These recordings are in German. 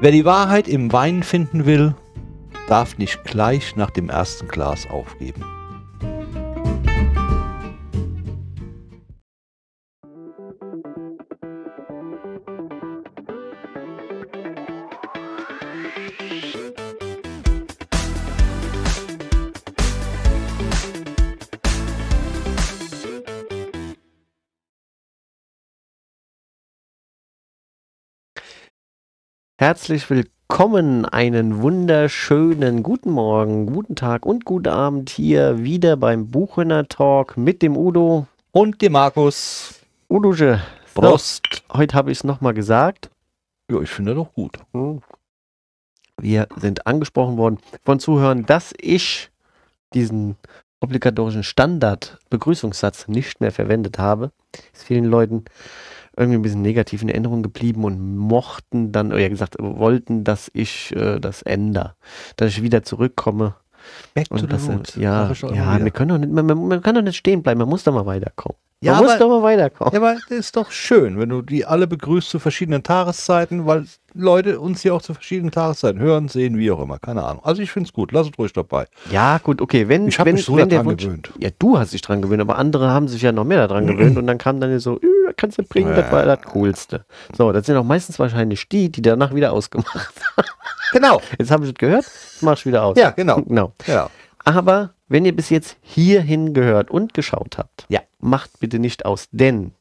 Wer die Wahrheit im Wein finden will, darf nicht gleich nach dem ersten Glas aufgeben. Herzlich willkommen, einen wunderschönen guten Morgen, guten Tag und guten Abend hier wieder beim Buchhörner Talk mit dem Udo. Und dem Markus. Udosche, so, Prost. heute habe ich es nochmal gesagt. Ja, ich finde doch gut. Wir sind angesprochen worden von Zuhörern, dass ich diesen obligatorischen Standard-Begrüßungssatz nicht mehr verwendet habe. Ist vielen Leuten irgendwie ein bisschen negativ in Erinnerung geblieben und mochten dann, oder gesagt, wollten, dass ich äh, das ändere. Dass ich wieder zurückkomme. Back Und to the das, roots. ja, ja wir können doch nicht, man, man, man kann doch nicht stehen bleiben, man muss doch mal weiterkommen. Man Ja, muss aber- doch mal weiterkommen. Ja, aber das ist doch schön, wenn du die alle begrüßt zu verschiedenen Tageszeiten, weil Leute uns hier auch zu verschiedenen Tageszeiten hören, sehen, wie auch immer. Keine Ahnung. Also ich finde es gut. Lass es ruhig dabei. Ja, gut, okay. Wenn, Ich hab wenn, mich so daran Wunsch, gewöhnt. Ja, du hast dich dran gewöhnt, aber andere haben sich ja noch mehr daran gewöhnt und dann kam dann so, "Äh, kannst du bringen, das war das Coolste. So, das sind auch meistens wahrscheinlich die, die danach wieder ausgemacht haben. Genau. Jetzt habe ich es gehört, jetzt mach ich wieder aus. Ja, genau. genau. Ja. Aber wenn ihr bis jetzt hierhin gehört und geschaut habt, Ja. Macht bitte nicht aus, denn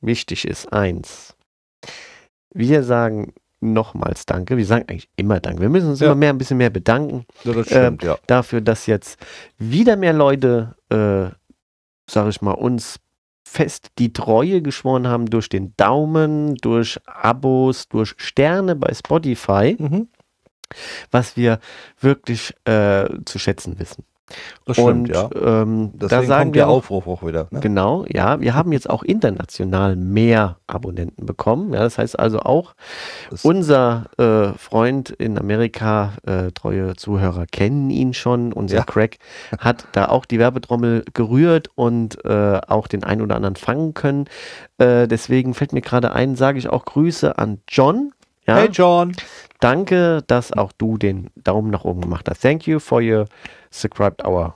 wichtig ist eins. Wir sagen nochmals Danke. Wir sagen eigentlich immer Danke. Wir müssen uns Ja. immer mehr, ein bisschen mehr bedanken ja das stimmt, ja. dafür, dass jetzt wieder mehr Leute, äh, sag ich mal, uns fest die Treue geschworen haben durch den Daumen, durch Abos, durch Sterne bei Spotify, Mhm. was wir wirklich äh, zu schätzen wissen. Das Und stimmt, ja. ähm, da sagen kommt wir der auch, Aufruf auch wieder. Ne? Genau, ja, wir haben jetzt auch international mehr Abonnenten bekommen. Ja, das heißt also auch, Das- unser äh, Freund in Amerika, äh, treue Zuhörer kennen ihn schon. Unser Ja. Craig hat da auch die Werbetrommel gerührt und äh, auch den einen oder anderen fangen können. Äh, deswegen fällt mir gerade ein, sage ich auch Grüße an John. Ja, Hey John. danke, dass auch du den Daumen nach oben gemacht hast. Thank you for your subscribed our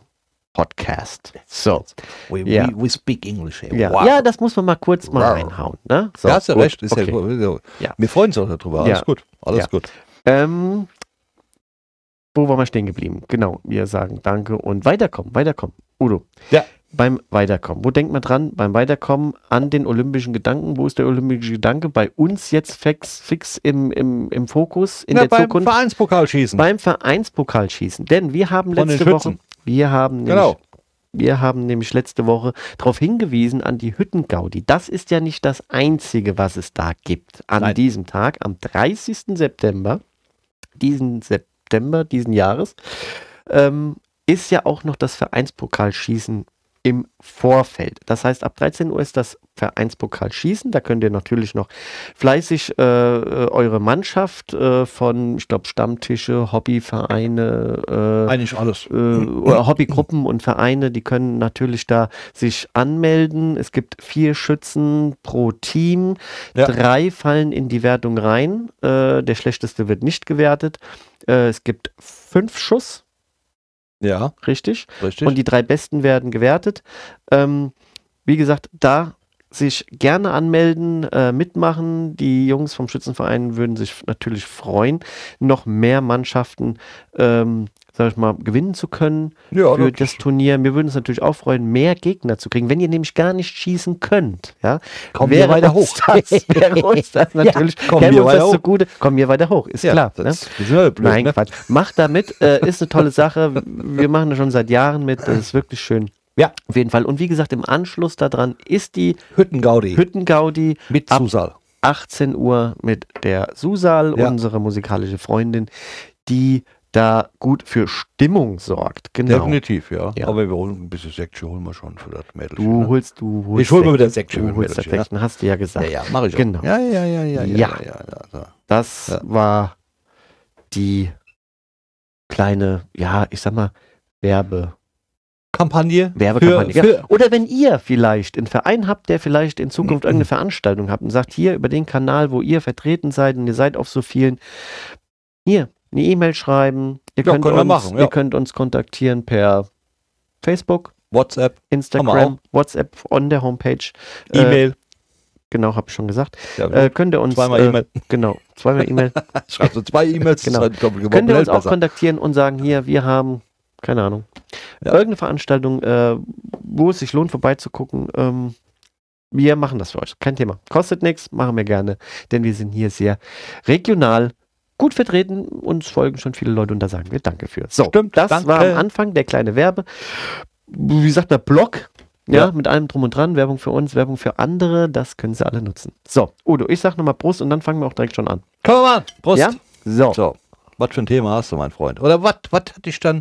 podcast. So. We, Ja. we, we speak English here. Ja, Wow. ja, das muss man mal kurz mal Wow. reinhauen. Ne? So, da hast du gut, recht. Ist okay. ja, so. Ja. Wir freuen uns auch darüber. Alles Ja. gut. Alles Ja. gut. ähm, wo waren wir stehen geblieben? Genau, wir sagen Danke und weiterkommen, weiterkommen. Udo. Ja. Beim Weiterkommen. Wo denkt man dran? Beim Weiterkommen an den olympischen Gedanken. Wo ist der olympische Gedanke? Bei uns jetzt fix, fix im, im, im Fokus in Ja, der beim Zukunft. Vereinspokalschießen. Beim Vereinspokalschießen. Denn wir haben letzte Woche, wir haben nämlich Genau. Wir haben nämlich letzte Woche darauf hingewiesen an die Hüttengaudi. Das ist ja nicht das Einzige, was es da gibt an Nein. diesem Tag, am 30. September, diesen September diesen Jahres, ähm, ist ja auch noch das Vereinspokalschießen im Vorfeld. Das heißt, ab 13 Uhr ist das Vereinspokalschießen. Da könnt ihr natürlich noch fleißig äh, äh, eure Mannschaft äh, von, ich glaube, Stammtische, Hobbyvereine, äh, Eigentlich alles. äh, oder Hobbygruppen und Vereine, die können natürlich da sich anmelden. Es gibt vier Schützen pro Team. Ja. Drei fallen in die Wertung rein. Äh, der schlechteste wird nicht gewertet. Äh, es gibt fünf Schuss, Ja, richtig. richtig. Und die drei besten werden gewertet. Ähm, wie gesagt, da sich gerne anmelden, äh, mitmachen. Die Jungs vom Schützenverein würden sich natürlich freuen, noch mehr Mannschaften, ähm, sag ich mal, gewinnen zu können ja, für das- Turnier. Wir würden uns natürlich auch freuen, mehr Gegner zu kriegen. Wenn ihr nämlich gar nicht schießen könnt, ja, Kommen wir weiter hoch. Das, wäre uns das natürlich, kommen wir weiter hoch. zugute, kommen wir weiter hoch, ist ja, klar. Ne? Das, sind ja blöd, Nein, ne? Quatsch. Macht da mit, äh, ist eine tolle Sache. Wir machen das schon seit Jahren mit, das ist wirklich schön. Ja. Auf jeden Fall. Und wie gesagt, im Anschluss daran ist die Hüttengaudi. Hüttengaudi mit ab Zusal. 18 Uhr mit der Susal, Ja. unsere musikalische Freundin, die da gut für Stimmung sorgt. Genau. Definitiv, ja. Ja. Aber wir holen ein bisschen Säckchen holen wir schon für das Mädel. Du holst, du holst. Ich hol mal Sekt. wieder Säckchen Du holst das Mädelchen, Säckchen, hast du ja gesagt. Ja, ja, mach ich. Genau. Ja, ja, ja, ja, ja, Ja. ja, ja, ja, ja. Das Ja. war die kleine, ja, ich sag mal, Werbe. Kampagne. Werbekampagne. Für, für, ja. Oder wenn ihr vielleicht einen Verein habt, der vielleicht in Zukunft irgendeine Veranstaltung habt und sagt, hier über den Kanal, wo ihr vertreten seid und ihr seid auf so vielen, hier eine E-Mail schreiben. Ihr, Ja, könnt uns, machen, ja. ihr könnt uns kontaktieren per Facebook, WhatsApp, Instagram, WhatsApp on der Homepage. Äh, E-Mail. genau, habe ich schon gesagt. ja, Äh, könnt ihr uns zweimal äh, E-Mail. Genau, zweimal E-Mail. Schreibst du zwei E-Mails, Genau. doppelt Könnt ihr uns auch besser. kontaktieren und sagen, hier, wir haben, keine Ahnung, Ja. irgendeine Veranstaltung, äh, wo es sich lohnt, vorbeizugucken. Ähm, wir machen das für euch. Kein Thema. Kostet nichts, machen wir gerne, denn wir sind hier sehr regional gut vertreten. Uns folgen schon viele Leute und da sagen wir Danke für. So, Stimmt, das danke. war am Anfang der kleine Werbe. Wie sagt der Blog? Ja, Ja. mit allem drum und dran. Werbung für uns, Werbung für andere. Das können sie alle nutzen. So, Udo, ich sag nochmal Prost und dann fangen wir auch direkt schon an. Komm mal, an. Prost. Ja? So. So, was für ein Thema hast du, mein Freund? Oder was was hatte ich dann?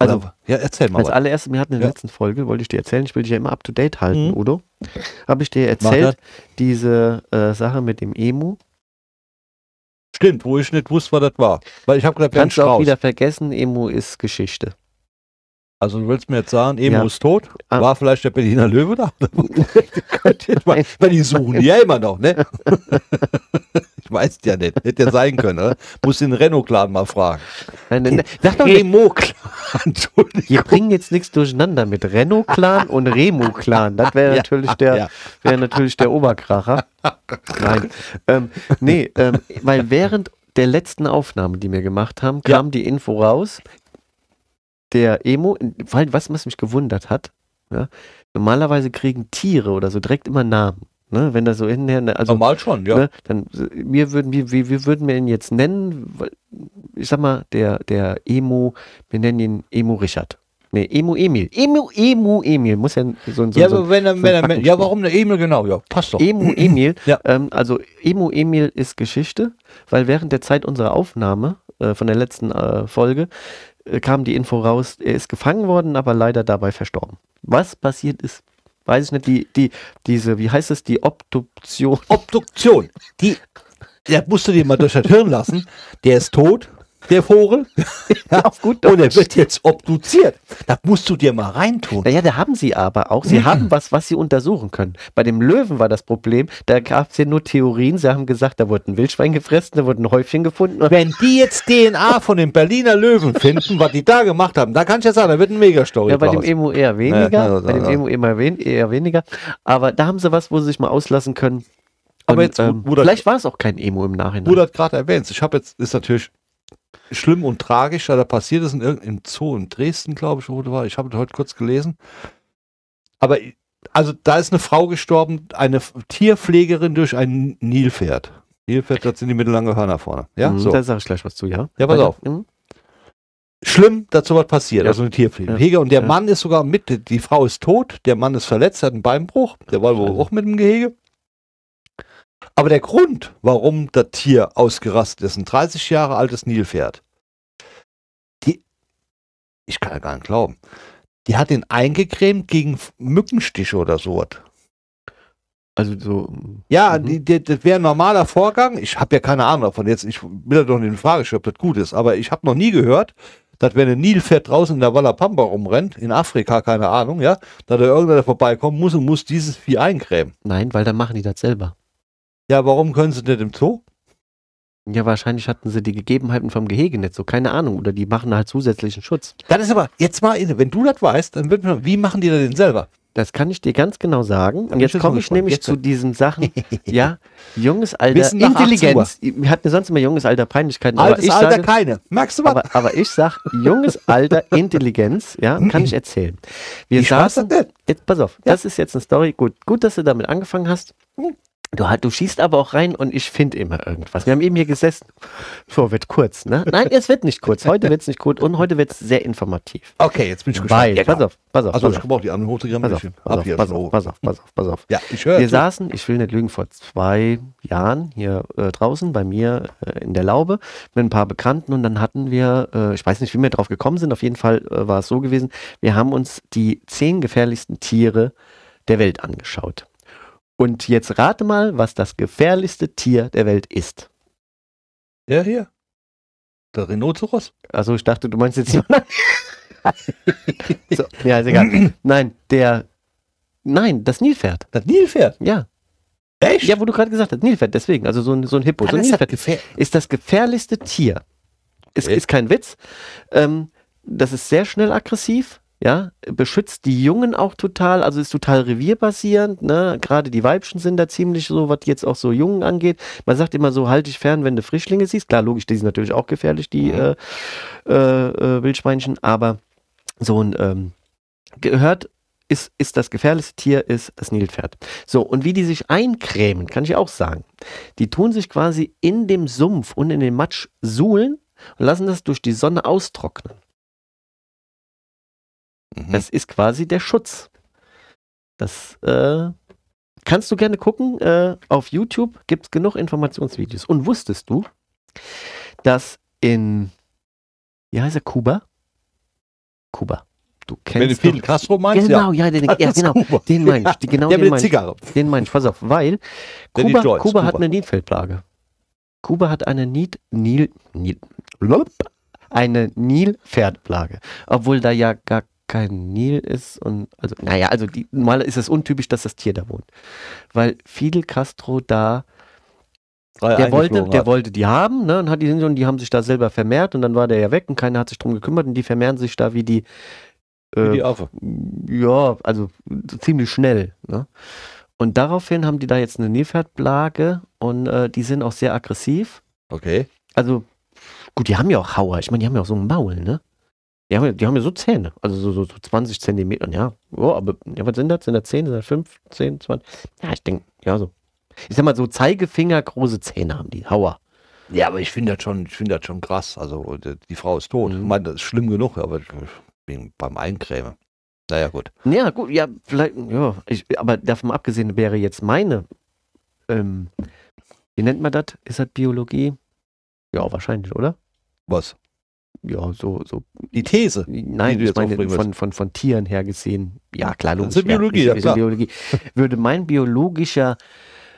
Oder, Also, ja, erzähl mal Als allererstes, wir hatten in der Ja. letzten Folge, wollte ich dir erzählen, ich will dich ja immer up to date halten, Mhm. Udo. Habe ich dir erzählt, diese äh, Sache mit dem Emu. Stimmt, wo ich nicht wusste, was das war. Weil ich habe gedacht, Kannst du auch wieder vergessen, Emu ist Geschichte. Also du willst mir jetzt sagen, Emo Ja. ist tot? Ah. War vielleicht der Berliner Löwe da? Könnte jetzt mal- Weil die suchen die ja immer noch, ne? ich weiß ja nicht. Hätte ja sein können, oder? Muss den Renault-Clan mal fragen. Nein, nein, nein. Sag doch Remo-Clan, Entschuldigung. wir bringen jetzt nichts durcheinander mit Renault-Clan und Remu-Clan. Das wäre Ja, natürlich, der, ja. wäre natürlich der Oberkracher. Nein. Ähm, nee, ähm, weil während der letzten Aufnahme, die wir gemacht haben, kam die Info raus, der Emo, weil was, was mich gewundert hat, ja, normalerweise kriegen Tiere oder so direkt immer Namen. Ne? Wenn da so hinher, ne, also Normal schon, ja. ne, dann wir würden, wir, wir, würden wir ihn jetzt nennen, ich sag mal, der, der Emo, wir nennen ihn Emo Richard. Nee, Emo Emil. Emo, Emo Emil. Muss ja so, ein- so, Ja, so wenn er, so wenn ein ja, warum der Emil genau? Ja, passt doch. Emo Emil. Ja. ähm, also Emo Emil ist Geschichte, weil während der Zeit unserer Aufnahme äh, von der letzten äh, Folge äh, kam die Info raus, er ist gefangen worden, aber leider dabei verstorben. Was passiert ist, weiß ich nicht. Die, die, diese, wie heißt es, die Obduktion. Obduktion. Die, der musst du dir mal durch das Hirn lassen. Der ist tot, der Vogel. ja, Auf gut und er wird jetzt obduziert. Das musst du dir mal reintun. Naja, da haben sie aber auch. Sie haben was, was sie untersuchen können. Bei dem Löwen war das Problem, da gab es ja nur Theorien. Sie haben gesagt, da wurde ein Wildschwein gefressen, da wurde ein Häufchen gefunden. Und Wenn die jetzt DNA von den Berliner Löwen finden, was die da gemacht haben, da kann ich ja sagen, da wird ein Megastory ja, bei dem draus. Emo eher weniger. Ja, ja, bei dem. Emo immer wen, eher weniger. Aber da haben sie was, wo sie sich mal auslassen können. Aber Und, jetzt, ähm, vielleicht war es auch kein Emo im Nachhinein. Du das gerade erwähnst, ich habe jetzt, ist natürlich schlimm und tragisch, da passiert ist in irgendeinem Zoo in Dresden, glaube ich, wo du war. Ich habe das heute kurz gelesen. Aber also da ist eine Frau gestorben, eine Tierpflegerin durch ein Nilpferd. Nilpferd, das sind die mittellange Hörner vorne. Ja, Mhm, so. Da sage ich gleich was zu, ja. Ja, pass Weiter. auf. Mhm. Schlimm, dass sowas passiert, Ja. also eine Tierpflege. Und der Ja. Mann ist sogar mit, die Frau ist tot, der Mann ist verletzt, hat einen Beinbruch, der war wohl auch mit dem Gehege. Aber der Grund, warum das Tier ausgerastet ist, ein 30 Jahre altes Nilpferd, die, ich kann ja gar nicht glauben, die hat ihn eingecremt gegen Mückenstiche oder sowas. Also so. Ja, Mhm. die, die, das wäre ein normaler Vorgang. Ich habe ja keine Ahnung davon. Jetzt, ich will ja doch nicht in Frage stellen, ob das gut ist. Aber ich habe noch nie gehört, dass wenn ein Nilpferd draußen in der Walla Pampa rumrennt, in Afrika, keine Ahnung, ja, dass da irgendwer vorbeikommen muss und muss dieses Vieh eincremen. Nein, weil dann machen die das selber. Ja, warum können sie nicht im Zoo? Ja, wahrscheinlich hatten sie die Gegebenheiten vom Gehege nicht so, keine Ahnung. Oder die machen halt zusätzlichen Schutz. Das ist aber, jetzt mal, wenn du das weißt, dann wird mir, wie machen die das denn selber? Das kann ich dir ganz genau sagen. Und jetzt komme ich nämlich Jetzt. zu diesen Sachen. ja, junges Alter, Wissen nach 18 Intelligenz. Wir hatten sonst immer junges Alter, Peinlichkeiten. aber Altes ich Alter sage, keine. Merkst du was? aber, aber ich sag, junges Alter, Intelligenz, ja, kann ich erzählen. Wir ich saßen, jetzt pass auf, Ja. das ist jetzt eine Story. Gut, gut, dass du damit angefangen hast. Du, du schießt aber auch rein und ich finde immer irgendwas. Wir haben eben hier gesessen. So, wird kurz, ne? Nein, es wird nicht kurz. Heute wird es nicht kurz und heute wird es sehr informativ. Okay, jetzt bin ich Weil, gespannt. pass auf, pass auf, Also pass ich brauche die anderen Hochdigramm. pass auf, pass auf, pass auf, pass auf, pass auf, pass auf. Ja, ich höre. Wir zu. saßen, ich will nicht lügen, vor zwei Jahren hier äh, draußen bei mir äh, in der Laube mit ein paar Bekannten und dann hatten wir, äh, ich weiß nicht, wie wir drauf gekommen sind, auf jeden Fall äh, war es so gewesen, wir haben uns die zehn gefährlichsten Tiere der Welt angeschaut. Und jetzt rate mal, was das gefährlichste Tier der Welt ist. Der hier. Der Rhinoceros. Also ich dachte, du meinst jetzt so, ja, ist egal. Nein, der. Nein, das Nilpferd. Das Nilpferd. Ja. Echt? Ja, wo du gerade gesagt hast, Nilpferd, deswegen. Also so ein, so ein Hippo. so ein das Nilpferd gefähr ist das gefährlichste Tier. Ist, Okay. ist kein Witz. Ähm, das ist sehr schnell aggressiv. Ja, beschützt die Jungen auch total, also ist total revierbasierend, ne? Gerade die Weibchen sind da ziemlich so, was jetzt auch so Jungen angeht. Man sagt immer so, halt dich fern, wenn du Frischlinge siehst. Klar, logisch, die sind natürlich auch gefährlich, die Mhm. äh, äh, äh, Wildschweinchen, aber so ein ähm, gehört ist, ist das gefährlichste Tier, ist das Nilpferd. So, und wie die sich eincremen, kann ich auch sagen. Die tun sich quasi in dem Sumpf und in dem Matsch suhlen und lassen das durch die Sonne austrocknen. Mhm. Das ist quasi der Schutz. Das äh, kannst du gerne gucken. Äh, auf YouTube gibt es genug Informationsvideos. Und wusstest du, dass in, wie heißt er, Kuba? Kuba. Du Wenn du kennst Fidel Castro meinst, Genau, ja, den, ja, genau. Kuba. Den meine ich. Genau Der den mit der meine ich. Zigarre. Den meine ich, pass auf, weil Kuba, Joyce, Kuba hat Kuba. eine Nilfeldplage. Kuba hat eine Nil, Nil, Nil, eine Nilpferdplage. Obwohl da ja gar kein Nil ist und also, naja, also die, mal ist es untypisch, dass das Tier da wohnt. Weil Fidel Castro da, der wollte, der hat. wollte die haben, ne, und hat die und die haben sich da selber vermehrt und dann war der ja weg und keiner hat sich drum gekümmert und die vermehren sich da wie die, Wie äh, die Affe. ja, also ziemlich schnell. Ne? Und daraufhin haben die da jetzt eine Nilpferdplage und äh, die sind auch sehr aggressiv. Okay. Also, gut, die haben ja auch Hauer. Ich meine, die haben ja auch so ein Maul, ne? Die haben, ja- die haben ja so Zähne. Also so, so, so 20 Zentimeter. Ja, ja, aber ja, was sind das? Sind das 10? Sind das 5, 10, 20? Ja, ich denke, ja, so. Ich sag mal, so Zeigefinger große Zähne haben die. Hauer. Ja, aber ich finde das schon, ich finde das schon krass. Also die, Frau ist tot. Mhm. Ich meine, das ist schlimm genug, aber beim Eincremen. Naja, gut. Ja, gut, ja, vielleicht, ja, ich, aber davon abgesehen wäre jetzt meine, ähm, wie nennt man das? Ist das Biologie? Ja, wahrscheinlich, oder? Was? Ja, so, so, Die These. nein, du ich meine, von, von, von Tieren her gesehen, ja, klar, Das logisch. ist Biologie, ja, ja, ist, ist klar. Biologie. Würde mein biologischer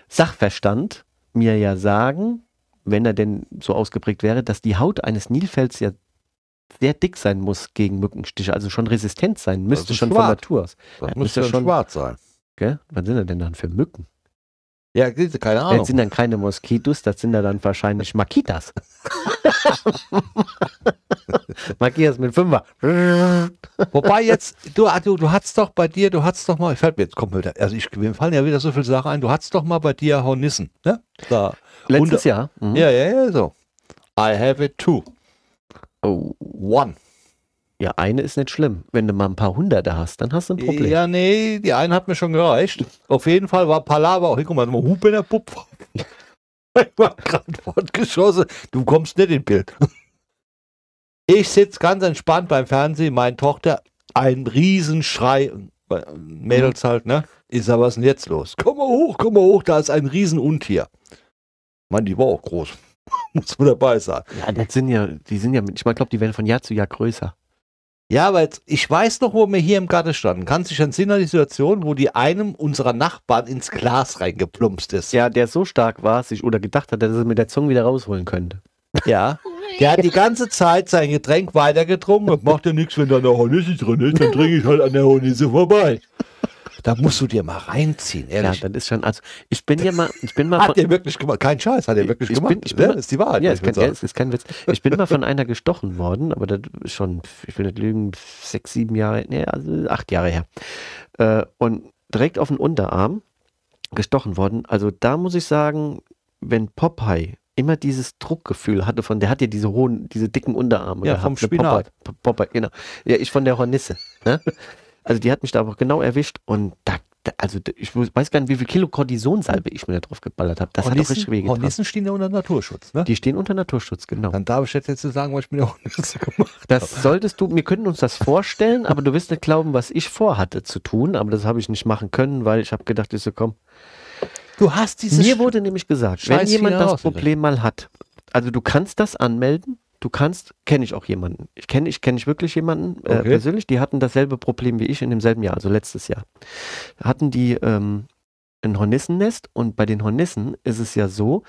Sachverstand mir ja sagen, wenn er denn so ausgeprägt wäre, dass die Haut eines Nilfelds ja sehr dick sein muss gegen Mückenstiche, also schon resistent sein müsste schon von schwarz. Natur aus. Das Ja, müsste müsste schon schwarz sein. Gell? Was sind das denn dann für Mücken? Ja, keine Das Ahnung. sind dann keine Moskitos, das sind ja dann wahrscheinlich Makitas. Makitas mit Fünfer. Wobei jetzt, du, du, du hattest doch bei dir, du hattest doch mal, ich fällt mir jetzt, kommt wieder, also ich, mir fallen ja wieder so viele Sachen ein, du hattest doch mal bei dir Hornissen, ne? Da. Letztes Jahr. Mhm. Ja, ja, ja, so. I have it too. Oh, One. ja, eine ist nicht schlimm. Wenn du mal ein paar Hunderte hast, dann hast du ein Problem. Ja, nee, die eine hat mir schon gereicht. Auf jeden Fall war Palaver auch, hier, guck mal, mal Hupe in der Puppe. Ich war gerade fortgeschossen. Du kommst nicht in Bild. Ich sitze ganz entspannt beim Fernsehen, meine Tochter, ein Riesenschrei, Mädels halt, ne? Ich sag, was ist denn jetzt los? Komm mal hoch, komm mal hoch, da ist ein Riesenuntier. Mann, die war auch groß. Muss man dabei sein. Ja, das sind ja, die sind ja, ich glaube, die werden von Jahr zu Jahr größer. Ja, aber jetzt, ich weiß noch, wo wir hier im Garten standen. Kannst du dich entsinnen an die Situation, wo die einem unserer Nachbarn ins Glas reingeplumpst ist? Ja, der so stark war, sich oder gedacht hat, dass er es mit der Zunge wieder rausholen könnte. Ja. Der hat die ganze Zeit sein Getränk weitergetrunken und macht ja nichts, wenn da eine Hornisse drin ist, dann trinke ich halt an der Hornisse vorbei. Da musst du dir mal reinziehen, Ja, ehrlich. das ist schon, also ich bin ja mal, ich bin mal hat der wirklich gemacht? Kein Scheiß, hat er wirklich Ich gemacht. bin- ich bin ja, das ist die Wahrheit. ja, ich kann, ja, ist kein Witz. Ich bin mal von einer gestochen worden, aber das ist schon, ich will nicht lügen, sechs, sieben Jahre, nee, also acht Jahre her. Äh, und direkt auf den Unterarm gestochen worden. Also da muss ich sagen, wenn Popeye immer dieses Druckgefühl hatte von, der hat ja diese hohen, diese dicken Unterarme Ja, gehabt. vom ne, Spinat. Popeye, Popeye, genau. Ja, ich von der Hornisse. Ne? Also die hat mich da aber genau erwischt und da, da also da- ich weiß gar nicht, wie viel Kilo Kortisonsalbe ich mir da drauf geballert habe. Das hat auch richtig wehgetan. Hornissen stehen ja unter Naturschutz, ne? Die stehen unter Naturschutz, genau. Dann darf ich jetzt jetzt sagen, was ich mit der Hornisse gemacht habe. Das solltest du, wir könnten uns das vorstellen, aber du wirst nicht glauben, was ich vorhatte zu tun, aber das habe ich nicht machen können, weil ich habe gedacht, ich so, komm. Du hast dieses... Mir wurde nämlich gesagt, wenn Scheiß jemand Finger das. Problem mal hat, also du kannst das anmelden, du kannst, kenne ich auch jemanden, ich kenne ich, kenn ich wirklich jemanden äh, Okay. persönlich, die hatten dasselbe Problem wie ich in demselben Jahr, also letztes Jahr. Hatten die ähm, ein Hornissennest und bei den Hornissen ist es ja so,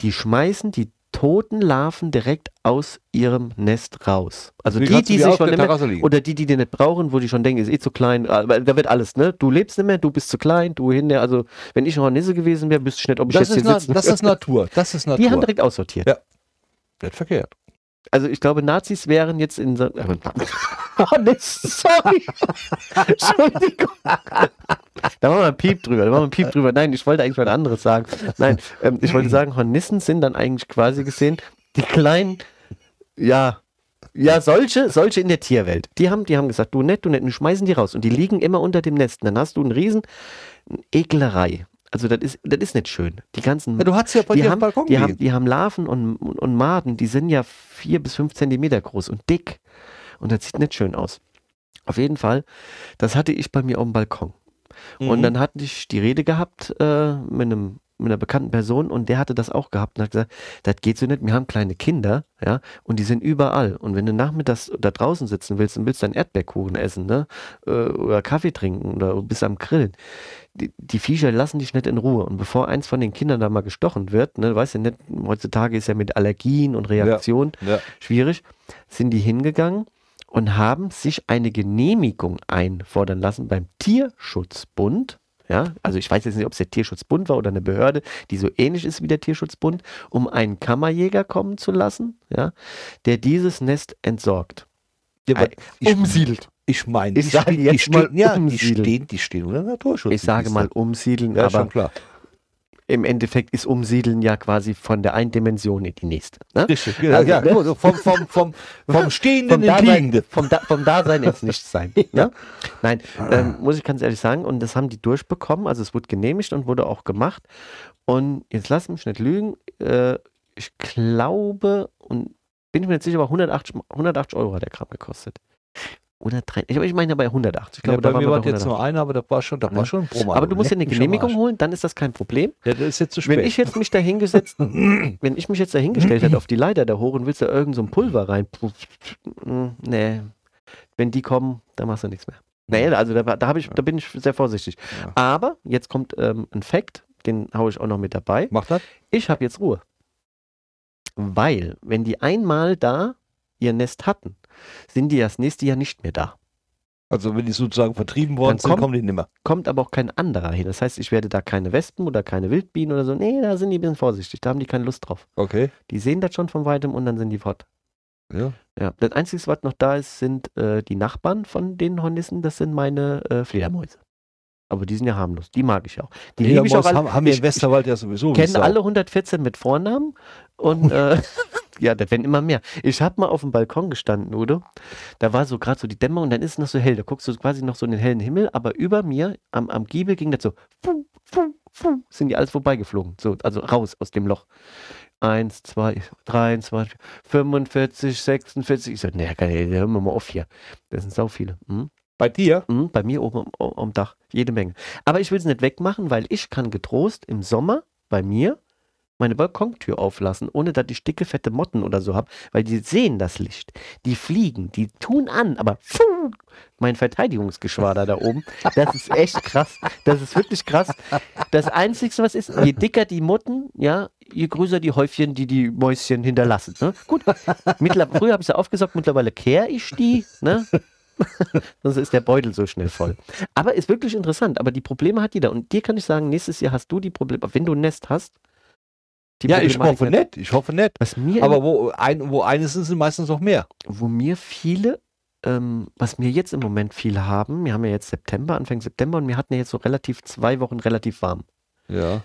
die schmeißen die toten Larven direkt aus ihrem Nest raus. Also die, die die sich schon nicht mehr, oder die, die die nicht brauchen, wo die schon denken, ist eh zu klein, aber da wird alles, ne? Du lebst nicht mehr, du bist zu klein, du hin, also wenn ich eine Nisse gewesen wäre, wüsste ich nicht, ob ich Das jetzt ist, hier na, sitzen das ist Natur. Das ist Die haben Natur. direkt aussortiert. Ja. Nicht verkehrt. Also ich glaube, Nazis wären jetzt in so. Oh, nee, sorry. Entschuldigung. Da machen wir ein Piep drüber. Da machen wir ein Piep drüber. Nein, ich wollte eigentlich was anderes sagen. Nein, ähm, ich wollte sagen, Hornissen sind dann eigentlich quasi gesehen die kleinen, ja, ja, solche, solche in der Tierwelt. Die haben, die haben gesagt, du nett, du nett, und schmeißen die raus. Und die liegen immer unter dem Nest. Und dann hast du einen riesen Ekelerei. Also das ist, das ist nicht schön. Die ganzen Ja, du hast ja bei die dir haben, Balkon die, haben, die haben Larven und, und, und Maden, die sind ja vier bis fünf Zentimeter groß und dick. Und das sieht nicht schön aus. Auf jeden Fall, das hatte ich bei mir auf dem Balkon. Und Mhm. dann hatte ich die Rede gehabt äh, mit, einem, mit einer bekannten Person und der hatte das auch gehabt und hat gesagt, das geht so nicht, wir haben kleine Kinder, ja, und die sind überall. Und wenn du nachmittags da draußen sitzen willst und willst dann Erdbeerkuchen essen, ne, äh, oder Kaffee trinken oder bist am Grillen, die, die Viecher lassen dich nicht in Ruhe. Und bevor eins von den Kindern da mal gestochen wird, ne, du weißt ja nicht, heutzutage ist ja mit Allergien und Reaktionen Ja. schwierig, sind die hingegangen und haben sich eine Genehmigung einfordern lassen beim Tierschutzbund. Ja, also ich weiß jetzt nicht, ob es der Tierschutzbund war oder eine Behörde, die so ähnlich ist wie der Tierschutzbund, um einen Kammerjäger kommen zu lassen, ja, der dieses Nest entsorgt. Ja, aber Äh, ich, umsiedelt. ich meine, Ich sage die, jetzt stehen, ja, die stehen, die stehen unter Naturschutz. Ich sage mal umsiedeln, ja, aber schon klar. Im Endeffekt ist umsiedeln ja quasi von der einen Dimension in die nächste. Ne? Richtig, ja, Also, ja, ne? gut, vom, vom, vom, vom Stehenden ins Dasein, Liegende. vom, da, vom Dasein ins Nichtsein. ne? Nein, ähm, muss ich ganz ehrlich sagen, und das haben die durchbekommen, also es wurde genehmigt und wurde auch gemacht. Und jetzt lass mich nicht lügen, äh, ich glaube, und bin ich mir nicht sicher, aber 180, 180 Euro hat der Kram gekostet. Oder drei, ich, ich meine bei 180. Ich glaube, ja, bei mir war bei jetzt 180. nur einer, aber das war schon, das Ja. war schon ein Promo. Aber du musst ja eine mich am Genehmigung holen, dann ist das kein Problem. Ja, das ist jetzt zu spät. Wenn ich jetzt mich da hingesetzt, wenn ich mich jetzt da hingestellt hätte auf die Leiter da hoch und willst da irgend so ein Pulver rein, nee, wenn die kommen, dann machst du nichts mehr. Nee, also da, da, ich, da bin ich sehr vorsichtig. Ja. Aber jetzt kommt ähm, ein Fact, den haue ich auch noch mit dabei. Macht das? Ich habe jetzt Ruhe. Weil, wenn die einmal da ihr Nest hatten, sind die das nächste Jahr nicht mehr da. Also wenn die sozusagen vertrieben worden Dann sind, kommt- kommen die nimmer. Kommt aber auch kein anderer hin. Das heißt, ich werde da keine Wespen oder keine Wildbienen oder so. Nee, da sind die ein bisschen vorsichtig. Da haben die keine Lust drauf. Okay. Die sehen das schon von weitem und dann sind die fort. Ja. Ja, das Einzige, was noch da ist, sind äh, die Nachbarn von den Hornissen. Das sind meine äh, Fledermäuse. Aber die sind ja harmlos. Die mag ich auch. Die liebe ich auch alle. haben, haben wir im Westerwald ja sowieso. ich kenne alle 114 mit Vornamen und äh, ja, das werden immer mehr. Ich habe mal auf dem Balkon gestanden, Udo. Da war so gerade so die Dämmerung und dann ist es noch so hell. Da guckst du quasi noch so in den hellen Himmel, aber über mir am, am Giebel ging das so, fu, fu, fu, sind die alles vorbeigeflogen. So, also raus aus dem Loch. Eins, zwei, 23, 45, 46. Ich so, nee, kann ich, hören wir mal auf hier. Das sind sau viele. Hm? Bei dir? Mhm, bei mir oben am, am Dach, jede Menge. Aber ich will es nicht wegmachen, weil ich kann getrost im Sommer bei mir meine Balkontür auflassen, ohne dass ich dicke, fette Motten oder so habe, weil die sehen das Licht. Die fliegen, die tun an, aber puh, mein Verteidigungsgeschwader da oben, das ist echt krass. Das ist wirklich krass. Das Einzige, was ist, je dicker die Motten, ja, je größer die Häufchen, die die Mäuschen hinterlassen. Ne? Gut, Mittler früher habe ich sie aufgesaugt, mittlerweile kehre ich die, ne? Sonst ist der Beutel so schnell voll. Aber ist wirklich interessant. Aber die Probleme hat jeder. Und dir kann ich sagen, nächstes Jahr hast du die Probleme, wenn du ein Nest hast. Ja, ich hoffe nicht. Ich hoffe nicht. Was mir, Aber wo, ein, wo eines ist, sind meistens noch mehr. wo mir viele, ähm, was mir jetzt im Moment viele haben, wir haben ja jetzt September, Anfang September und wir hatten ja jetzt so relativ zwei Wochen relativ warm. Ja.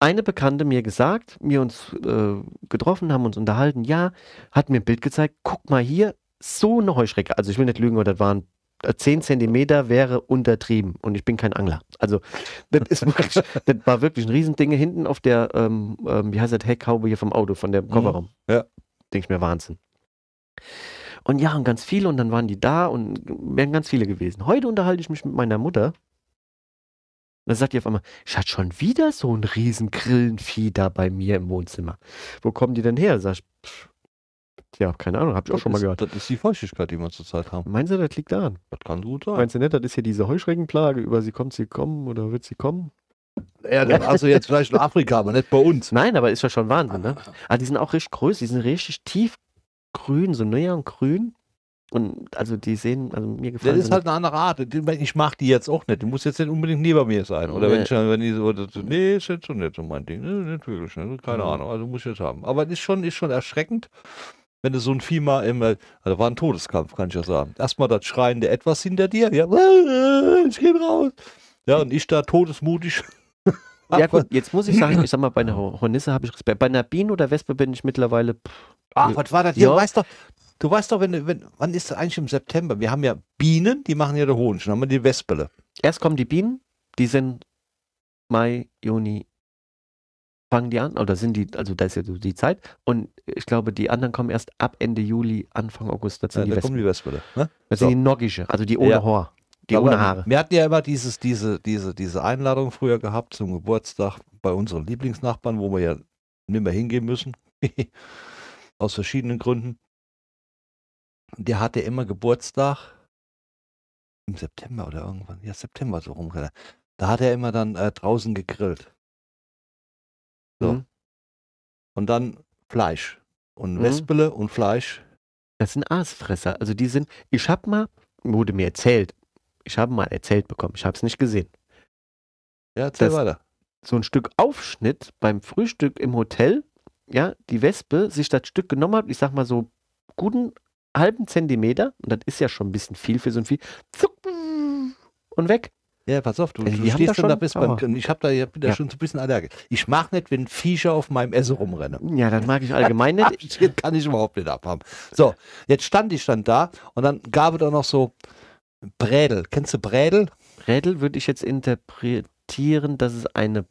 Eine Bekannte mir gesagt, wir uns äh, getroffen, haben uns unterhalten, ja, hat mir ein Bild gezeigt, guck mal hier, so eine Heuschrecke. Also ich will nicht lügen, aber das waren 10 Zentimeter wäre untertrieben und ich bin kein Angler. Also das ist wirklich, das war wirklich ein Riesending hinten auf der, ähm, ähm, wie heißt das, Heckhaube hier vom Auto, von dem Kofferraum. Ja. Denke ich mir, Wahnsinn. Und ja, und ganz viele und dann waren die da und wären ganz viele gewesen. Heute unterhalte ich mich mit meiner Mutter. Und dann sagt die auf einmal, ich hatte schon wieder so ein riesen Grillenvieh da bei mir im Wohnzimmer. Wo kommen die denn her? Sag ich, pff, ja, keine Ahnung, hab ich auch schon mal das, gehört. Das ist die Feuchtigkeit, die wir zurzeit haben. Meinst du, das liegt daran? Das kann gut sein. Meinst du nicht, das ist hier diese Heuschreckenplage, über sie kommt sie kommen oder wird sie kommen? Ja, also jetzt vielleicht in Afrika, aber nicht bei uns. Nein, aber ist ja schon Wahnsinn, ne? Aber die sind auch richtig groß, die sind richtig tiefgrün, so neongrün. Und also die sehen, also mir gefallen Das ist halt eine andere Art. Ich mag die jetzt auch nicht. Die muss jetzt nicht unbedingt neben mir sein. Oder wenn Nee. ich dann, wenn die so, das- nee, ist jetzt schon nicht so mein Ding. Nee, nicht wirklich. Ne? Keine Mhm. Ahnung. Also muss ich jetzt haben. Aber es ist schon, ist schon erschreckend, wenn du so ein Vieh mal immer, also war ein Todeskampf, kann ich ja sagen. Erstmal das schreiende Etwas hinter dir. Ja, ich geh raus. Ja, und ich da todesmutig. Ja gut, jetzt muss ich sagen, ich sag mal, bei einer Ho- Hornisse habe ich Respekt. Bei einer Biene oder Wespe bin ich mittlerweile, pff, Ach, was war das? Ja. Du weißt doch, du weißt doch, wenn, wenn, wann ist das eigentlich im September? Wir haben ja Bienen, die machen ja der Honig. Dann haben wir die Wespele. erst kommen die Bienen, die sind Mai, Juni, fangen die an, oder sind die, also da ist ja so die Zeit. Und ich glaube, die anderen kommen erst ab Ende Juli, Anfang August, das sind Ja, die da Wespen. kommen die Wespele. Ne? Das So. sind die Noggische, also die ohne Ja. Haar, die Aber ohne Haare. Wir hatten ja immer dieses, diese, diese, diese Einladung früher gehabt zum Geburtstag bei unseren Lieblingsnachbarn, wo wir ja nicht mehr hingehen müssen. Aus verschiedenen Gründen. Der hatte immer Geburtstag im September oder irgendwann. Ja, September so rum. Da hat er immer dann äh, draußen gegrillt. So. Mhm. Und dann Fleisch. Und Mhm. Wespele und Fleisch. Das sind Aasfresser. Also die sind, ich habe mal, wurde mir erzählt, ich habe mal erzählt bekommen, ich habe es nicht gesehen. Ja, erzähl Das- weiter. So ein Stück Aufschnitt beim Frühstück im Hotel, ja, die Wespe sich das Stück genommen hat, ich sag mal so guten halben Zentimeter, und das ist ja schon ein bisschen viel für so ein Vieh, zuck, und weg. Ja, pass auf, du, Also du stehst da dann da schon bist beim, ich hab da, ich bin da Ja. schon so ein bisschen allergisch. Ich mag nicht, wenn Viecher auf meinem Essen rumrennen. Ja, das mag ich allgemein nicht. Das kann ich überhaupt nicht abhaben. So, jetzt stand ich dann da und dann gab es da noch so Brädel. Kennst du Brädel? Rädel würde ich jetzt interpretieren, dass es eine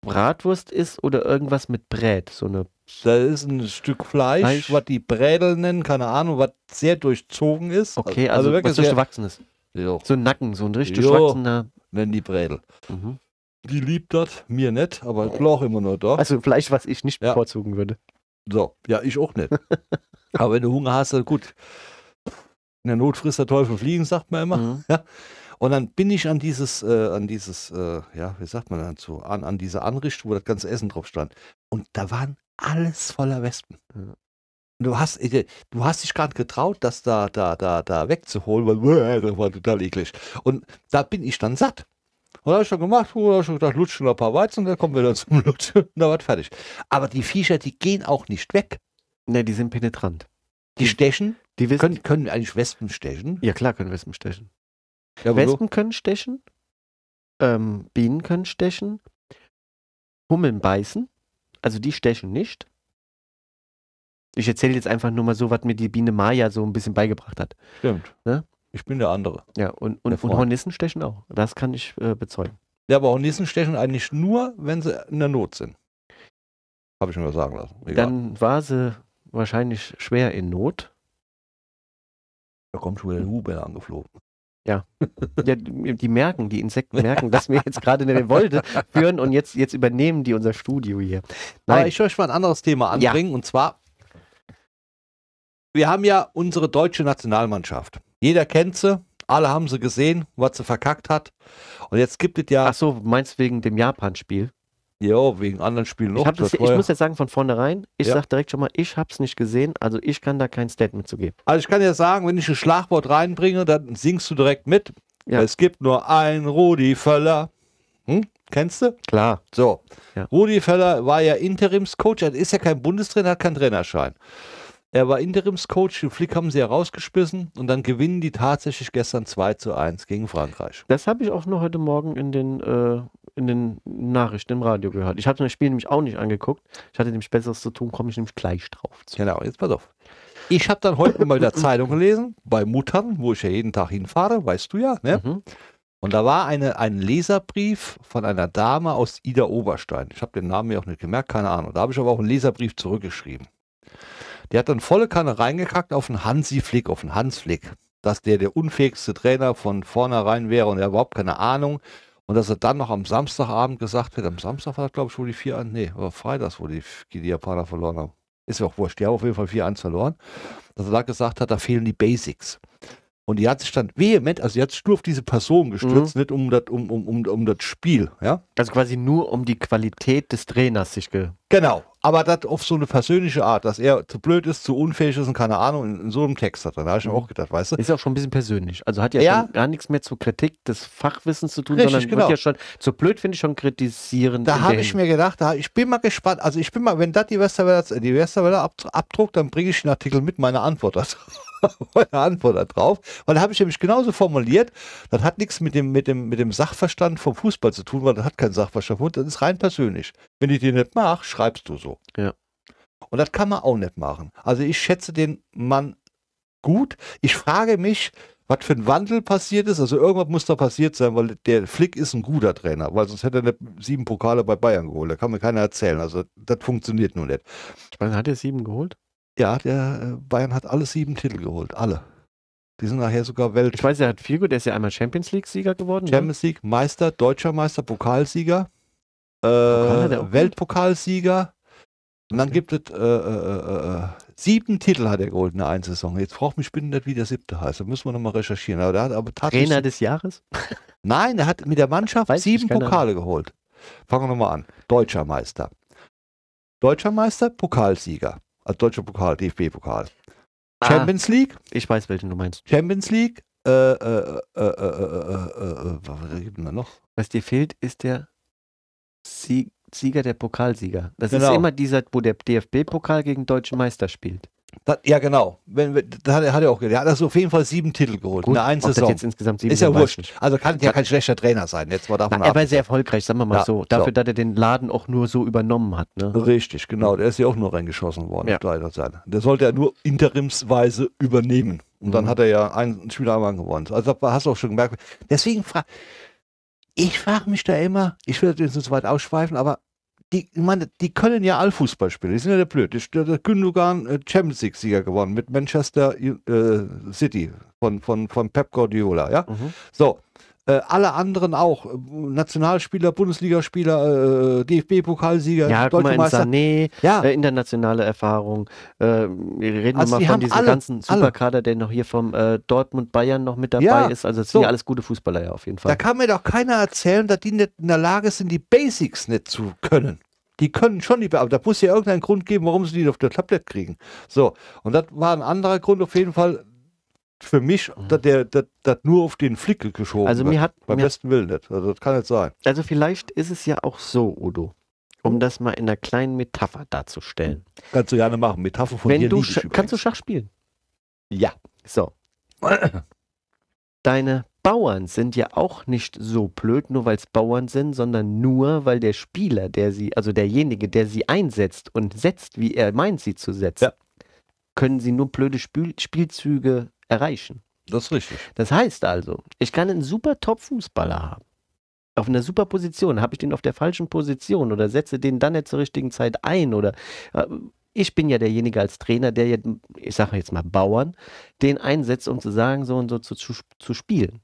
Bratwurst ist oder irgendwas mit Brät. So eine, Da ist ein Stück Fleisch, Fleisch. was die Brädel nennen, keine Ahnung, was sehr durchzogen ist. okay, also, was sehr, durchgewachsenes. Jo, So ein Nacken, so ein richtig Jo. durchwachsener. nennen die Brädel. Mhm. Die liebt das, mir nicht, aber Blau immer nur da. Also Fleisch, was ich nicht Ja. bevorzugen würde. So, ja, ich auch nicht. aber wenn du Hunger hast, dann gut. In der Not frisst der Teufel fliegen, sagt man immer. Mhm. Und dann bin ich an dieses, äh, an dieses, äh, ja, wie sagt man dazu, an, an diese Anrichtung, wo das ganze Essen drauf stand. Und da waren alles voller Wespen. Ja. Du hast, du hast dich gerade getraut, das da, da, da, da wegzuholen, weil äh, das war total eklig. Und da bin ich dann satt. Und da habe ich schon gemacht, oh, hab ich schon gedacht, lutschen noch ein paar Weizen, dann kommen wir dann zum Lutschen. Und da war fertig. Aber die Viecher, die gehen auch nicht weg. Ne, die sind penetrant. Die stechen. Die wissen, Können, können eigentlich Wespen stechen? ja klar können Wespen stechen. Ja, so- Wespen können stechen, ähm, Bienen können stechen, Hummeln beißen, also die stechen nicht. Ich erzähle jetzt einfach nur mal so, was mir die Biene Maya so ein bisschen beigebracht hat. Stimmt. Ne? Ich bin der andere. Ja, und, und, und. Hornissen stechen auch. Das kann ich äh, bezeugen. Ja, aber Hornissen stechen eigentlich nur, wenn sie in der Not sind. Habe ich mir sagen lassen. Egal. Dann war sie wahrscheinlich schwer in Not. da kommt schon wieder der Huber angeflogen. Ja, die, die merken, die Insekten merken, dass wir jetzt gerade eine Revolte führen und jetzt, jetzt übernehmen die unser Studio hier. Aber Nein, ich möchte mal ein anderes Thema Ja. anbringen und zwar, wir haben ja unsere deutsche Nationalmannschaft. Jeder kennt sie, alle haben sie gesehen, was sie verkackt hat. Und jetzt gibt es ja, ach so, meinst du wegen dem Japan-Spiel? ja, wegen anderen Spielen Ich, noch. das, ich ja- muss jetzt sagen, von vornherein, ich Ja. sag direkt schon mal, ich hab's nicht gesehen, also ich kann da kein Statement zu geben. Also ich kann dir sagen, wenn ich ein Schlagwort reinbringe, dann singst du direkt mit. Ja. Es gibt nur einen Rudi Völler. Hm? Kennst du? Klar. So, Ja. Rudi Völler war ja Interimscoach, er ist ja kein Bundestrainer, hat keinen Trainerschein. Er war Interimscoach, den Flick haben sie herausgeschmissen und dann gewinnen die tatsächlich gestern 2 zu 1 gegen Frankreich. Das habe ich auch nur heute Morgen in den, äh, in den Nachrichten im Radio gehört. Ich habe das Spiel nämlich auch nicht angeguckt. Ich hatte nämlich Besseres zu tun, komme ich nämlich gleich drauf zu. Genau, jetzt pass auf. Ich habe dann heute mal in der Zeitung gelesen, bei Muttern, wo ich ja jeden Tag hinfahre, weißt du ja, ne? Mhm. Und da war eine, ein Leserbrief von einer Dame aus Ida Oberstein. Ich habe den Namen mir auch nicht gemerkt, keine Ahnung. Da habe ich aber auch einen Leserbrief zurückgeschrieben. Der hat dann volle Kanne reingekackt auf einen Hansi Flick, auf einen Hans Flick. Dass der der unfähigste Trainer von vornherein wäre und er überhaupt keine Ahnung. Und dass er dann noch am Samstagabend gesagt wird, am Samstag war das, glaube ich, wo die 4 1 nee, aber Freitags, wo die, die Japaner verloren haben. Ist ja auch wurscht, die haben auf jeden Fall 4-1 verloren. Dass er da gesagt hat, da fehlen die Basics. Und die hat sich dann vehement, also die hat sich nur auf diese Person gestürzt, nicht um das, um, um, um, um das Spiel, ja. Also quasi nur um die Qualität des Trainers sich ge. Genau, aber das auf so eine persönliche Art, dass er zu blöd ist, zu unfähig ist und keine Ahnung, in, in so einem Text hat. Da habe ich mir Mhm. auch gedacht, weißt du? Ist ja auch schon ein bisschen persönlich. Also hat ja, Ja. gar nichts mehr zur Kritik des Fachwissens zu tun, Richtig, sondern genau. wird ja schon, so blöd finde ich schon kritisierend. Da habe ich mir gedacht, da, ich bin mal gespannt. Also ich bin mal, wenn das die Westerwelle, die Westerwelle ab, abdruckt, dann bringe ich den Artikel mit meiner Antwort da, meine Antwort da drauf. Weil da habe ich nämlich genauso formuliert, das hat nichts mit dem, mit, dem, mit dem Sachverstand vom Fußball zu tun, weil das hat keinen Sachverstand, das ist rein persönlich. Wenn ich den nicht mache, schreibst du so. Ja. Und das kann man auch nicht machen. Also ich schätze den Mann gut. Ich frage mich, was für ein Wandel passiert ist. Also irgendwas muss da passiert sein, weil der Flick ist ein guter Trainer, weil sonst hätte er nicht sieben Pokale bei Bayern geholt. Da kann mir keiner erzählen. Also das funktioniert nur nicht. Ich meine, hat er sieben geholt? Ja, der äh, Bayern hat alle sieben Titel geholt. Alle. Die sind nachher sogar Welt. Ich weiß, er hat viel gut. Er ist ja einmal Champions League-Sieger geworden. ne? Champions League, Meister, Deutscher Meister, Pokalsieger, äh, auch Weltpokalsieger. Und dann Okay. gibt es äh, äh, äh, sieben Titel hat er geholt in der einen Saison. Jetzt braucht mich bitte nicht, wie der siebte heißt. Da müssen wir nochmal recherchieren. Aber der hat aber tatsächlich. Trainer des Jahres? Nein, er hat mit der Mannschaft Weiß sieben Pokale geholt. Fangen wir nochmal an. Deutscher Meister. Deutscher Meister, Pokalsieger. Also deutscher Pokal, DFB-Pokal. Ah, Champions League, ich weiß, welchen du meinst. Champions League, äh, äh, äh, äh, äh, was gibt denn da noch? Was dir fehlt, ist der Sieg Sieger der Pokalsieger. Das Genau. ist immer dieser, wo der DFB-Pokal gegen Deutschen Meister spielt. Das, ja, genau. Wenn, wenn, da hat er, hat er auch, der hat also auf jeden Fall sieben Titel geholt in einen ob das Saison. jetzt insgesamt sieben Ist ja wurscht. Also kann ja kein schlechter Trainer sein. Jetzt mal davon Na, er war sehr erfolgreich, sagen wir mal Ja, so. Dafür, so. dass er den Laden auch nur so übernommen hat. Ne? Richtig, genau. Der ist ja auch nur reingeschossen worden. Ja. der sollte ja nur interimsweise übernehmen. Und dann Mhm. hat er ja einen Spieler einmal gewonnen. Also hast du auch schon gemerkt. Deswegen frage ich frage mich da immer, ich will das jetzt nicht so weit ausschweifen, aber die, ich meine, die können ja Allfußball spielen. Die sind ja nicht blöd. Der, der Gündogan äh, Champions League-Sieger gewonnen mit Manchester äh, City von, von, von Pep Guardiola, ja? Mhm. So, äh, alle anderen auch. Äh, Nationalspieler, Bundesligaspieler, äh, DFB-Pokalsieger, Ja, in Meister. Sané, Ja, äh, internationale Erfahrung. Äh, wir reden Also mal die von diesem ganzen alle. Superkader, der noch hier vom äh, Dortmund Bayern noch mit dabei Ja, ist. Also das so. sind ja alles gute Fußballer ja auf jeden da Fall. kann mir doch keiner erzählen, dass die nicht in der Lage sind, die Basics nicht zu können. Die können schon die, aber da muss ja irgendeinen Grund geben, warum sie die auf der Tablett kriegen. So, und das war ein anderer Grund auf jeden Fall für mich, dass der das nur auf den Flick geschoben Also mir hat, Beim mir, besten Willen nicht. Also das kann nicht sein. also vielleicht ist es ja auch so, Udo, um das mal in einer kleinen Metapher darzustellen. Kannst du gerne machen. Metapher von Wenn dir du Sch- kannst du. Schach spielen? Ja. So. Deine Bauern sind ja auch nicht so blöd, nur weil es Bauern sind, sondern nur, weil der Spieler, der sie, also derjenige, der sie einsetzt und setzt, wie er meint, sie zu setzen, Ja. können sie nur blöde Spiel Spielzüge erreichen. Das ist richtig. Das heißt also, ich kann einen super Top-Fußballer haben. Auf einer super Position. Habe ich den auf der falschen Position oder setze den dann nicht zur richtigen Zeit ein oder äh, ich bin ja derjenige als Trainer, der jetzt, ich sage jetzt mal Bauern, den einsetzt, um zu sagen, so und so zu, zu, zu spielen.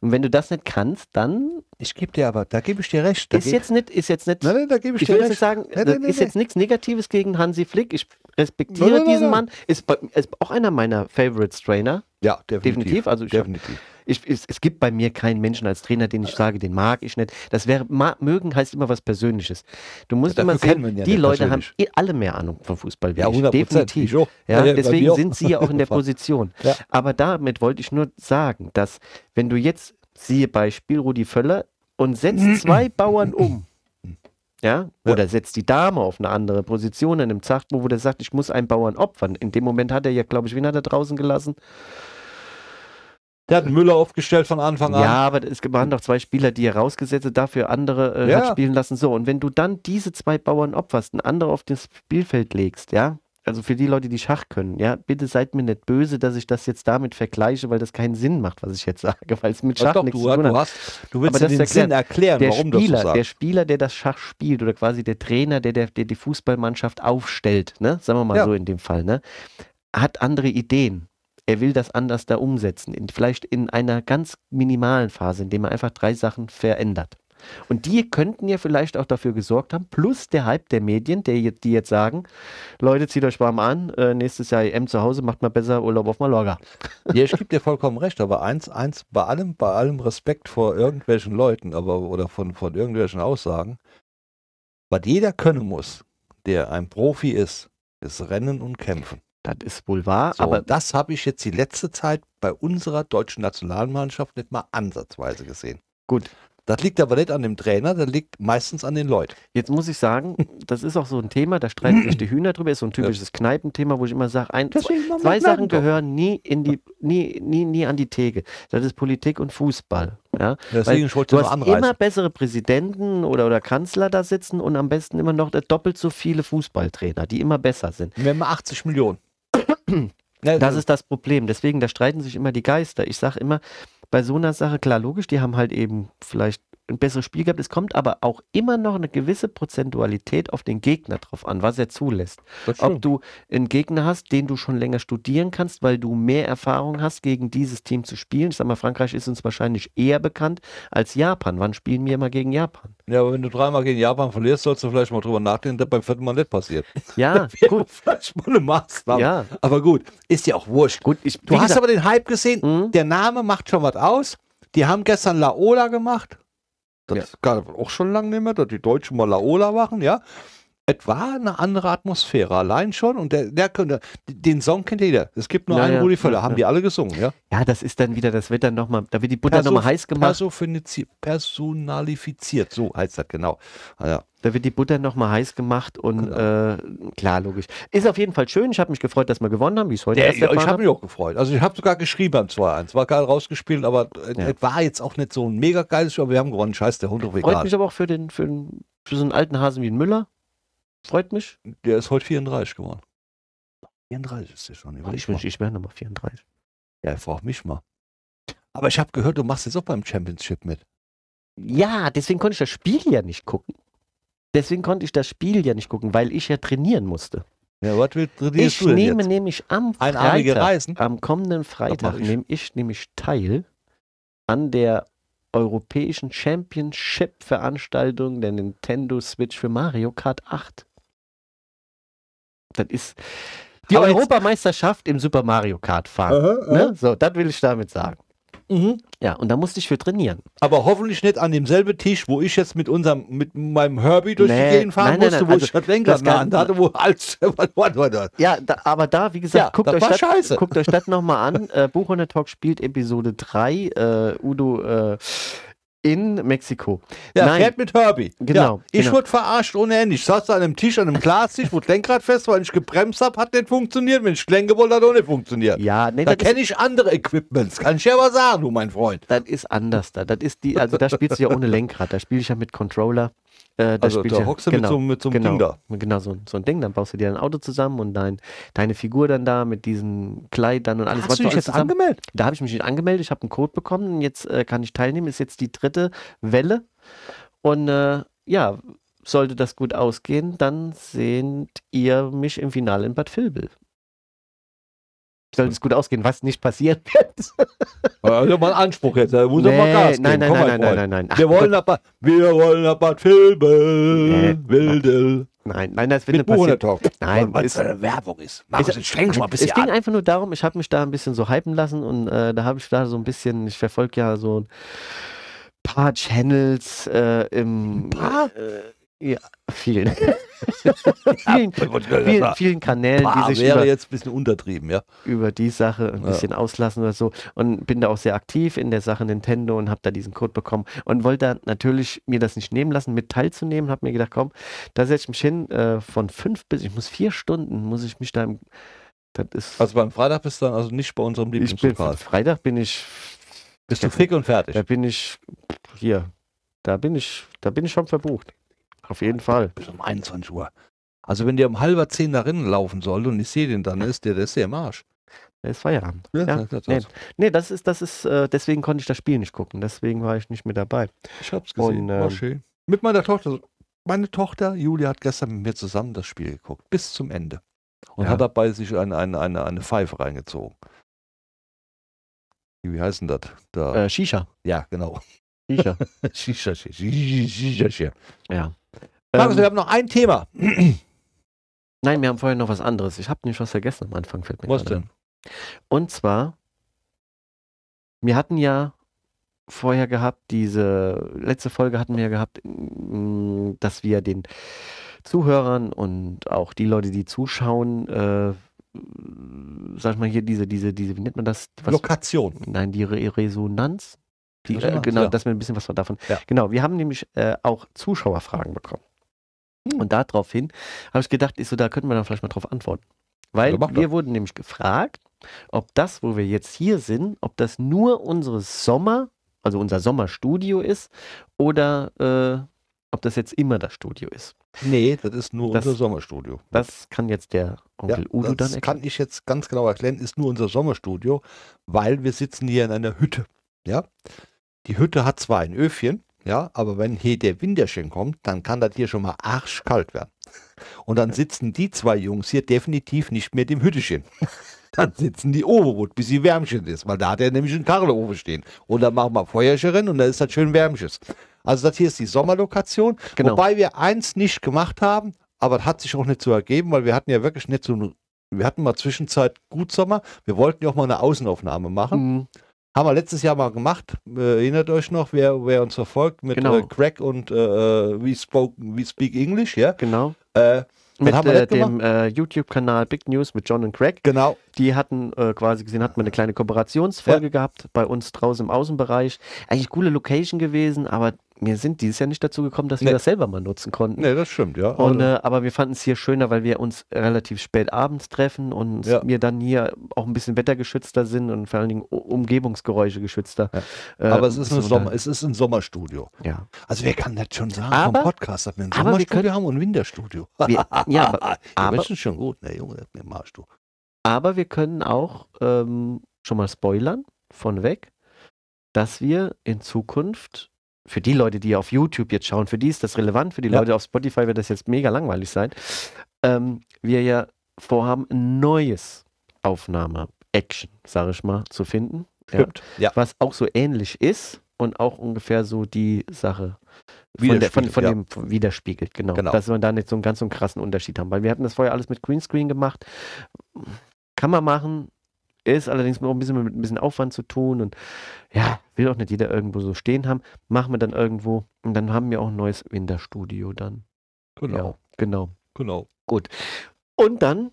Und wenn du das nicht kannst, dann Ich gebe dir aber, da gebe ich dir recht. Ist jetzt nicht, ist jetzt nicht, Nein, nein, da gebe ich, ich dir will jetzt recht. nicht sagen, nee, nee, ist jetzt nichts Negatives gegen Hansi Flick. Ich respektiere Nein, nein, nein, diesen nein. Mann, ist, bei- ist auch einer meiner Favorites Trainer. Ja, definitiv. Definitiv, also ich- definitiv. Ich, es, es gibt bei mir keinen Menschen als Trainer, den ich sage, den mag ich nicht. Das wäre, mögen heißt immer was Persönliches. Du musst Ja, immer sehen, ja die Leute haben eh alle mehr Ahnung von Fußball wie Ja, ich. 100 Definitiv. Ich auch. Ja, deswegen sind sie ja auch in der. Position. Ja. Aber damit wollte ich nur sagen, dass wenn du jetzt, siehe Beispiel Rudi Völler, und setzt zwei Bauern um, ja, Ja. oder setzt die Dame auf eine andere Position in einem Zachtbuch, wo der sagt, ich muss einen Bauern opfern. In dem Moment hat er ja, glaube ich, wen hat er draußen gelassen? Der hat Müller aufgestellt von Anfang an. Ja, aber es waren doch zwei Spieler, die er rausgesetzt hat, dafür andere äh, Ja. hat spielen lassen. So, und wenn du dann diese zwei Bauern opferst, ein andere auf das Spielfeld legst, ja, also für die Leute, die Schach können, ja, bitte seid mir nicht böse, dass ich das jetzt damit vergleiche, weil das keinen Sinn macht, was ich jetzt sage, weil es mit Schach doch, nichts du, zu tun du, hat. hast, du willst Aber den Sinn erklären, Der warum Spieler, das so der. Spieler, der das Schach spielt oder quasi der Trainer, der, der, der die Fußballmannschaft aufstellt, ne, sagen wir mal Ja. so in dem Fall, ne, hat andere Ideen. Er will das anders da umsetzen, in, vielleicht in einer ganz minimalen Phase, indem er einfach drei Sachen verändert. Und die könnten ja vielleicht auch dafür gesorgt haben, plus der Hype der Medien, der, die jetzt sagen, Leute, zieht euch warm an, äh, nächstes Jahr EM zu Hause, macht mal besser Urlaub auf Mallorca. Ja, ich gebe dir vollkommen recht, aber eins, eins, bei allem, bei allem Respekt vor irgendwelchen Leuten, aber oder von, von irgendwelchen Aussagen, was jeder können muss, der ein Profi ist, ist Rennen und Kämpfen. Das ist wohl wahr, So, aber das habe ich jetzt die letzte Zeit bei unserer deutschen Nationalmannschaft nicht mal ansatzweise gesehen. Gut. Das liegt aber nicht an dem Trainer, das liegt meistens an den Leuten. jetzt muss ich sagen, das ist auch so ein Thema, da streiten sich die Hühner drüber, ist so ein typisches Kneipenthema, wo ich immer sage, ein, Zwei Sachen gehören nie in die, nie, nie, nie an die Theke. Das ist Politik und Fußball. Ja? Deswegen wollte Du hast anreißen. immer bessere Präsidenten oder, oder Kanzler da sitzen und am besten immer noch doppelt so viele Fußballtrainer, die immer besser sind. Wir haben 80 Millionen. Ja, Das ist das Problem. Deswegen, da streiten sich immer die Geister. Ich sage immer, bei so einer Sache, klar, logisch, die haben halt eben vielleicht ein besseres Spiel gehabt. Es kommt aber auch immer noch eine gewisse Prozentualität auf den Gegner drauf an, was er zulässt. Ob du einen Gegner hast, den du schon länger studieren kannst, weil du mehr Erfahrung hast, gegen dieses Team zu spielen. Ich sag mal, Frankreich ist uns wahrscheinlich eher bekannt als Japan. Wann spielen wir immer gegen Japan? Ja, aber wenn du dreimal gegen Japan verlierst, sollst du vielleicht mal drüber nachdenken, dass beim vierten Mal nicht passiert. Ja, gut. vielleicht mal eine Maßnahme. Ja, Aber gut, ist ja auch wurscht. gut. Ich, Du hast aber den Hype gesehen, Mhm. der Name macht schon was aus. Die haben gestern Laola gemacht. Das Ja. ist gar auch schon lange nicht mehr, dass die Deutschen mal Laola machen, ja. Es war eine andere Atmosphäre, allein schon. Und der, der könnte, den Song kennt jeder. Es gibt nur Ja, einen Rudi Völler, haben die alle gesungen, ja. ja, das ist dann wieder, das wird dann nochmal, da wird die Butter Perso- nochmal heiß gemacht. Personalifiziert, so heißt das genau. Ah, Ja. Da wird die Butter nochmal heiß gemacht und Genau. äh, klar, logisch. Ist auf jeden Fall schön. Ich habe mich gefreut, dass wir gewonnen haben, wie es heute erst ich habe mich auch gefreut. Also ich habe sogar geschrieben beim 2-1. War geil rausgespielt, aber äh, Ja. es war jetzt auch nicht so ein mega geiles Spiel, aber wir haben gewonnen. Scheiß, der Hund auf Freut egal. mich aber auch für, den, für, den, für so einen alten Hasen wie den Müller. Freut mich. Der ist heute 34 geworden. 34 ist der schon. Ich überleg wünsche, mal. ich wäre nochmal 34. Ja, frag mich mal. Aber ich habe gehört, du machst jetzt auch beim Championship mit. Ja, deswegen konnte ich das Spiel ja nicht gucken. Deswegen konnte ich das Spiel ja nicht gucken, weil ich ja trainieren musste. Ja, was will trainierst Ich du nehme jetzt? nämlich am Freitag, Reisen? am kommenden Freitag, ich. nehme ich nämlich teil an der europäischen Championship-Veranstaltung der Nintendo Switch für Mario Kart 8. Das ist die Aber Europameisterschaft im Super Mario Kart fahren. Ne? So, das will ich damit sagen. Mhm. Ja, und da musste ich für trainieren. Aber hoffentlich nicht an demselben Tisch, wo ich jetzt mit unserem, mit meinem Herbie durch Nee, die Gegend fahren nein, nein, musste, nein, wo also ich das Lenkrad an hatte, wo alles? Ja, da, aber da, wie gesagt, Ja, guckt, euch das, scheiße. guckt euch das nochmal an. Äh, Buchhunter Talk spielt Episode 3, äh, Udo äh, in Mexiko. Ja, Nein. fährt mit Herbie. Genau, Ja, ich genau. wurde verarscht ohne Ende. Ich saß da an einem Tisch, an einem Glastisch, wo das Lenkrad fest war, wenn ich gebremst habe, hat nicht funktioniert. Wenn ich lenken wollte, hat auch nicht funktioniert. Ja, nee, Da kenne ich andere Equipments, kann ich ja aber sagen, du mein Freund. das ist anders da. Das ist die, also da spielst du ja ohne Lenkrad, da spiele ich ja mit Controller. Äh, Also da ja, hockst du mit so, mit so einem genau, Ding da. Genau, so, ein- so ein Ding, dann baust du dir ein Auto zusammen und dein, deine Figur dann da mit diesem Kleid dann und alles, Hast du du dich jetzt angemeldet? Da habe ich mich nicht angemeldet, ich habe einen Code bekommen, jetzt äh, kann ich teilnehmen, ist jetzt die dritte Welle. Und äh, ja, sollte das gut ausgehen, dann seht ihr mich im Finale in Bad Vilbel. Sollte es gut ausgehen, was nicht passieren wird. Also mal Anspruch jetzt, da muss er mal Nee, Gas geben. nein, nein, Komm, nein, nein, nein, nein, nein. Wir wollen Bad, wir wollen Bad Vilbel, Nee. Wildel. nein, nein, das wird Mit nicht passieren. Nein, ist- für eine Werbung ist. Mach Ist- es, streng mal ein Es bisschen ging an. einfach nur darum, ich habe mich da ein bisschen so hypen lassen und äh, da habe ich da so ein bisschen, ich verfolge ja so ein paar Channels äh, im Ein paar? Äh, ja, vielen. vielen, vielen, vielen Kanälen, Bah, die sich wäre über, jetzt ein bisschen untertrieben, ja. über die Sache ein Ja. bisschen auslassen oder so und bin da auch sehr aktiv in der Sache Nintendo und habe da diesen Code bekommen und wollte da natürlich mir das nicht nehmen lassen, mit teilzunehmen, habe mir gedacht, komm, da setze ich mich hin, äh, von fünf bis, ich muss vier Stunden, muss ich mich da im, das ist, Also beim Freitag bist du dann also nicht bei unserem Lieblingslokal. Freitag bin ich, Bist du fick und fertig. da bin ich, hier, da bin ich, da bin ich schon verbucht. Auf jeden Fall. Bis um 21 Uhr. Also wenn der um halber zehn nach innen laufen soll und ich sehe den dann, ist der, der ist der im Arsch. Da ist Feierabend. Ja, Ja, das, nee. Nee, das ist, das ist, äh, deswegen konnte ich das Spiel nicht gucken. Deswegen war ich nicht mit dabei. Ich hab's gesehen. Und, ähm, schön. Mit meiner Tochter. Meine Tochter Julia hat gestern mit mir zusammen das Spiel geguckt. Bis zum Ende. Und Ja. hat dabei sich eine, eine, eine, eine Pfeife reingezogen. Wie heißt denn das? Da. Äh, Shisha. Ja, genau. Shisha. Shisha, Shisha, Shisha. Ja. Markus, wir Ähm, haben noch ein Thema. nein, wir haben vorher noch was anderes. Ich habe nämlich was vergessen am Anfang. Fällt mir Was denn? Und zwar, wir hatten ja vorher gehabt, diese letzte Folge hatten wir ja gehabt, mm, dass wir den Zuhörern und auch die Leute, die zuschauen, äh, sag ich mal hier diese, diese, diese, wie nennt man das? Was, Lokation. nein, die Re Resonanz. Die, äh, genau, ja. dass wir ein bisschen was davon. Ja. Genau, wir haben nämlich äh, auch Zuschauerfragen bekommen. Hm. Und daraufhin habe ich gedacht, ich so, da könnten wir dann vielleicht mal drauf antworten. Weil Ja, mach wir wurden nämlich gefragt, ob das, wo wir jetzt hier sind, ob das nur unsere Sommer, also unser Sommerstudio ist oder äh, ob das jetzt immer das Studio ist. Nee, das ist nur Das- unser Sommerstudio. Das kann jetzt der Onkel Udo dann das erklären. kann ich jetzt ganz genau erklären, ist nur unser Sommerstudio, weil wir sitzen hier in einer Hütte. Ja, die Hütte hat zwar ein Öfchen, ja, aber wenn hier der Winterchen kommt, dann kann das hier schon mal arschkalt werden. Und dann sitzen die zwei Jungs hier definitiv nicht mehr im Hüttechen. Dann sitzen die oben, bis sie Wärmchen ist, weil da hat er nämlich einen Karleofen stehen. Und dann machen wir Feuerchen rein und dann ist das schön Wärmches. Also das hier ist die Sommerlokation, Genau. wobei wir eins nicht gemacht haben, aber das hat sich auch nicht so ergeben, weil wir hatten ja wirklich nicht so wir hatten mal Zwischenzeit gut Sommer, wir wollten ja auch mal eine Außenaufnahme machen. Mhm. Haben wir letztes Jahr mal gemacht, äh, erinnert euch noch, wer, wer uns verfolgt mit Genau. äh, Craig und äh, äh, We, spoke, We Speak English, ja. Genau. Äh, Mit äh, dem äh, YouTube-Kanal Big News mit John und Craig. genau, Die hatten äh, quasi gesehen, hatten wir eine kleine Kooperationsfolge gehabt bei uns draußen im Außenbereich. Eigentlich coole Location gewesen, aber wir sind dieses Jahr nicht dazu gekommen, dass wir Nee. das selber mal nutzen konnten. ne, das stimmt, ja. Und, Also, äh, aber wir fanden es hier schöner, weil wir uns relativ spät abends treffen und Ja. wir dann hier auch ein bisschen wettergeschützter sind und vor allen Dingen Umgebungsgeräusche geschützter. Ja. Äh, aber es ist, so Sommer, es ist ein Sommerstudio. Ja. Also wer kann das schon sagen Aber- vom Podcast, dass wir ein aber wir Sommerstudio können- haben und ein Winterstudio? Wir, ja, aber, aber- das ist schon gut, ne Junge, das mir machst du. aber wir können auch ähm, schon mal spoilern, von weg, dass wir in Zukunft, für die Leute, die auf YouTube jetzt schauen, für die ist das relevant, für die Ja. Leute auf Spotify wird das jetzt mega langweilig sein, ähm, wir ja vorhaben, ein neues Aufnahme-Action, sage ich mal, zu finden. Stimmt. Ja. was auch so ähnlich ist und auch ungefähr so die Sache von, der, von, Widerspiegelt, von ja. dem widerspiegelt, genau. Genau. Dass wir da nicht so einen ganz so einen krassen Unterschied haben, weil wir hatten das vorher alles mit Greenscreen gemacht. Kann man machen, ist allerdings auch ein bisschen mit ein bisschen Aufwand zu tun und ja, will auch nicht jeder irgendwo so stehen haben. Machen wir dann irgendwo und dann haben wir auch ein neues Winterstudio dann. Genau, Ja, genau. genau. Und dann,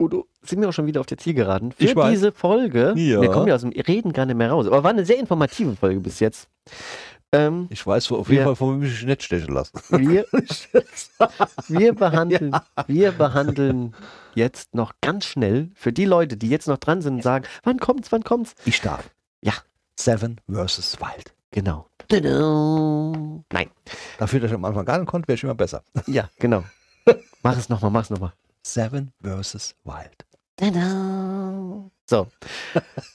Udo, sind wir auch schon wieder auf der Zielgeraden für Ich diese Folge. Ja. Wir kommen ja aus dem Reden gar nicht mehr raus. Aber war eine sehr informative Folge bis jetzt. Ähm, Ich weiß auf Wir- jeden Fall, von wem ich mich nicht stechen lassen. wir, wir, behandeln, wir behandeln jetzt noch ganz schnell für die Leute, die jetzt noch dran sind und sagen, wann kommt's, wann kommt's? Ich darf. Ja. Seven versus Wild. Genau. Tudum. Nein. Dafür, dass ich am Anfang gar nicht konnte, wäre ich immer besser. Ja, genau. Mach es nochmal, mach es nochmal. Seven versus Wild. Tada. So.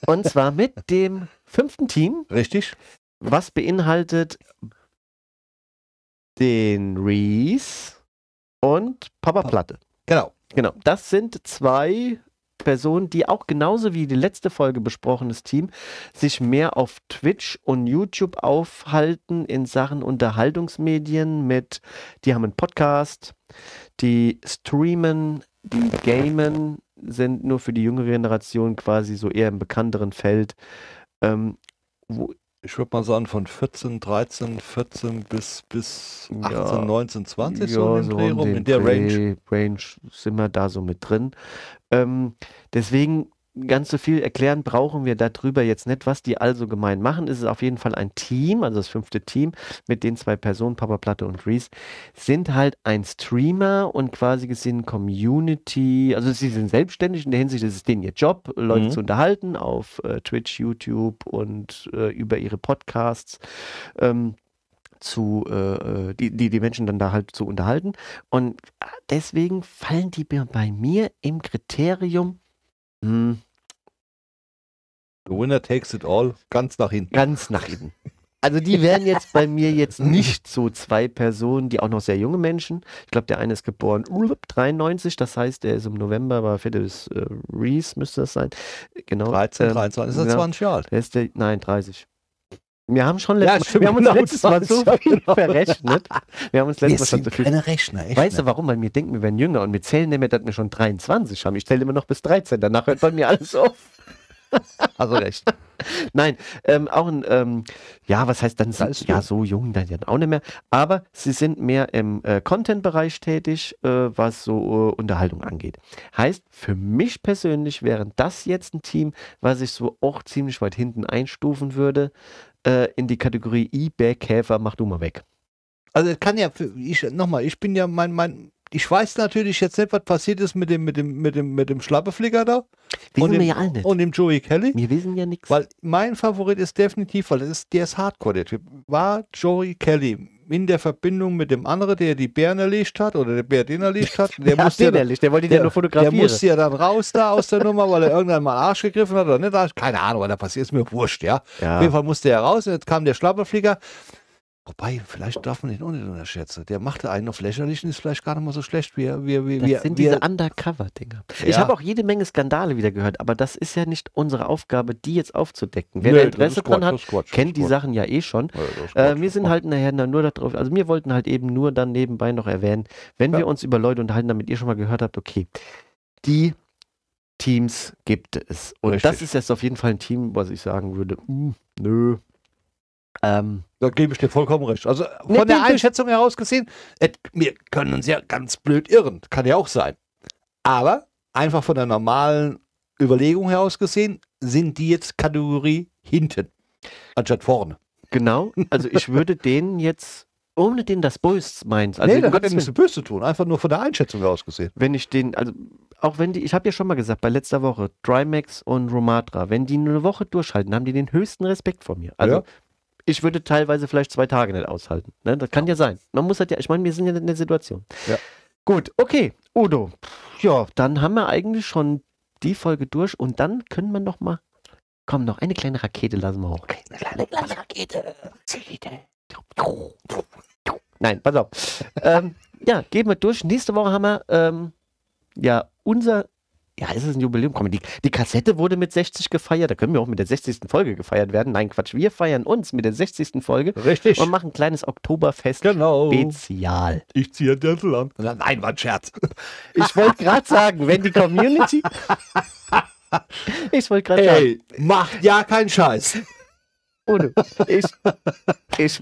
Und zwar mit dem fünften Team, Richtig? Was beinhaltet den Reese und Papa Platte. Genau. Genau. Das sind zwei Personen, die auch genauso wie die letzte Folge besprochenes Team sich mehr auf Twitch und YouTube aufhalten in Sachen Unterhaltungsmedien mit, die haben einen Podcast, die streamen, die gamen, sind nur für die jüngere Generation quasi so eher im bekannteren Feld. Ähm, wo, Ich würde mal sagen, von 14, 13, 14 bis, bis 18, Ja. 19, 20, ja, so in, den Dreh um rum, in der Range. Range sind wir da so mit drin. Ähm, deswegen ganz so viel erklären brauchen wir darüber jetzt nicht, was die also gemein machen. Es ist auf jeden Fall ein Team, also das fünfte Team mit den zwei Personen, Papa Platte und Reese, sind halt ein Streamer und quasi gesehen Community, also sie sind selbstständig in der Hinsicht, es ist denen ihr Job, Leute Mhm. zu unterhalten auf äh, Twitch, YouTube und äh, über ihre Podcasts. Ähm, zu äh, äh, die, die die Menschen dann da halt zu unterhalten und deswegen fallen die bei- bei mir im Kriterium hm, The winner takes it all, ganz nach hinten. ganz nach hinten. Also die wären jetzt bei mir jetzt nicht so zwei Personen, die auch noch sehr junge Menschen. Ich glaube, der eine ist geboren uh, 93, das heißt, der ist im November, war des äh, Reese müsste das sein. Genau. 13, ähm, 23, ist er genau. 20 Jahre alt. Der ist der, nein, 30. Wir haben schon Ja, letztes stimmt, Mal, wir haben uns genau, letztes Mal so ja, viel verrechnet. Wir haben uns Wir letztes Mal schon so viel. keine Rechner, echt. Weißt du warum? Weil wir denken, wir wären jünger und wir zählen nicht mehr, dass wir schon 23 haben. Ich zähle immer noch bis 13. Danach hört bei mir alles auf. Also recht. Nein, ähm, auch ein, ähm, ja, was heißt dann, ist ja, so jung dann ja auch nicht mehr, aber sie sind mehr im äh, Content-Bereich tätig, äh, was so äh, Unterhaltung angeht. Heißt, für mich persönlich wäre das jetzt ein Team, was ich so auch ziemlich weit hinten einstufen würde, äh, in die Kategorie eBay-Käfer, mach du mal weg. Also es kann ja, für- ich nochmal, ich bin ja mein, mein, ich weiß natürlich jetzt nicht, was passiert ist mit dem, mit dem, mit dem, mit dem Schlappeflicker da Wissen und wir dem, ja alle nicht. und dem Joey Kelly. Wir wissen ja nichts. Weil mein Favorit ist definitiv, weil das ist, der ist Hardcore, der Typ. War Joey Kelly in der Verbindung mit dem anderen, der die Bären erlegt hat oder der Bär den erlegt hat. Der ja, musste ja, den dann- ehrlich, der wollte ihn der, ja nur der fotografieren. musste ja dann raus da aus der Nummer, weil er irgendwann mal Arsch gegriffen hat oder nicht. Keine Ahnung, was da passiert, ist mir wurscht, ja. ja. Auf jeden Fall musste er raus und jetzt kam der Schlapperflieger. Wobei, vielleicht darf man den auch nicht unterschätzen. Der machte einen auf lächerlich und ist vielleicht gar nicht mal so schlecht, wie er. Wie, wie, Das wie, sind wie diese er- Undercover-Dinger. Ich Ja. habe auch jede Menge Skandale wieder gehört, aber das ist ja nicht unsere Aufgabe, die jetzt aufzudecken. Wer das Interesse dran hat, das Quatsch, kennt das die Sachen ja eh schon. Ja, das Äh, wir sind halt nachher nur darauf, also wir wollten halt eben nur dann nebenbei noch erwähnen, wenn Ja. wir uns über Leute unterhalten, damit ihr schon mal gehört habt, okay, die Teams gibt es. Und das Richtig. ist jetzt auf jeden Fall ein Team, was ich sagen würde, mm, nö. Ähm, Da gebe ich dir vollkommen recht. Also von Nee, der Einschätzung heraus gesehen, et, wir können uns ja ganz blöd irren. Kann ja auch sein. Aber einfach von der normalen Überlegung heraus gesehen, sind die jetzt Kategorie hinten, anstatt vorne. genau, also ich würde denen jetzt, ohne denen das Böse meint, also nee, das hat ja nichts mit Böse zu tun. Einfach nur von der Einschätzung heraus gesehen. wenn ich den, also auch wenn die, ich habe ja schon mal gesagt, bei letzter Woche, Trimax und Romatra, wenn die nur eine Woche durchhalten, haben die den höchsten Respekt vor mir. Also Ja. Ich würde teilweise vielleicht zwei Tage nicht aushalten. Ne? Das kann ja sein. Man muss halt ja, ich meine, wir sind ja in der Situation. Ja. Gut, okay, Udo. Ja, dann haben wir eigentlich schon die Folge durch und dann können wir noch mal, komm, noch eine kleine Rakete lassen wir hoch. Eine kleine, kleine Rakete. Nein, pass auf. ähm, ja, gehen wir durch. Nächste Woche haben wir ähm, ja unser. Ja, ist es ein Jubiläum? Komm, die, die Kassette wurde mit 60 gefeiert. Da können wir auch mit der 60. Folge gefeiert werden. Nein, Quatsch. Wir feiern uns mit der 60. Folge Richtig. und machen ein kleines Oktoberfest Genau. Spezial. Ich ziehe Dirndl an. Nein, war ein Scherz. Ich wollte gerade sagen, wenn die Community. ich wollte gerade sagen, Ey, macht ja keinen Scheiß. Udo, ich, ich,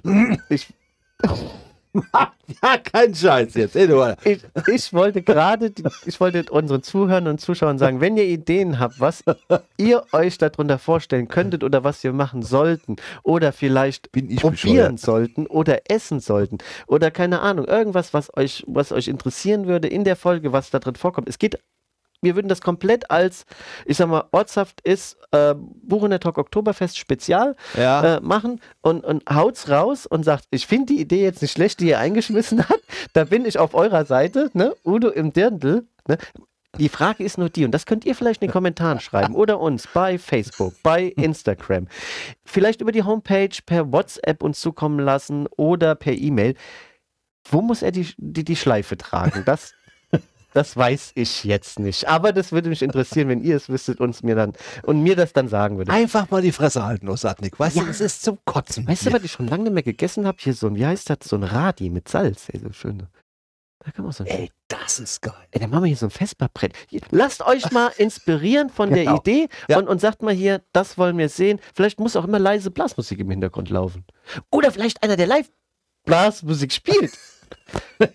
ich, Ja, keinen Scheiß jetzt. Ich, ich wollte gerade, ich wollte unseren Zuhörern und Zuschauern sagen, wenn ihr Ideen habt, was ihr euch darunter vorstellen könntet oder was wir machen sollten oder vielleicht probieren bescheuert. sollten oder essen sollten oder keine Ahnung, irgendwas, was euch, was euch interessieren würde in der Folge, was da drin vorkommt. Es geht, wir würden das komplett als, ich sag mal, ortshaft ist, äh, Buchener Talk Oktoberfest Spezial Ja. äh, machen und, und haut's raus und sagt, ich finde die Idee jetzt nicht schlecht, die ihr eingeschmissen habt. Da bin ich auf eurer Seite, ne? Udo im Dirndl. Ne? Die Frage ist nur die, und das könnt ihr vielleicht in den Kommentaren schreiben oder uns bei Facebook, bei Instagram, vielleicht über die Homepage per WhatsApp uns zukommen lassen oder per E-Mail. Wo muss er die, die, die Schleife tragen? Das, das weiß ich jetzt nicht. Aber das würde mich interessieren, wenn ihr es wüsstet uns mir dann und mir das dann sagen würdet. Einfach mal die Fresse halten, Osatnik. Weißt Ja. du, es ist zum Kotzen. Weißt du, was ich schon lange nicht mehr gegessen habe? Hier so ein, wie heißt das? So ein Radi mit Salz. Ey, so schön. Da kann man so ein Ey, das ist geil. Ey, dann machen wir hier so ein Vesperbrett. Lasst euch mal inspirieren von der Genau. Idee Ja. und, und sagt mal hier, das wollen wir sehen. Vielleicht muss auch immer leise Blasmusik im Hintergrund laufen. Oder vielleicht einer, der live Blasmusik spielt.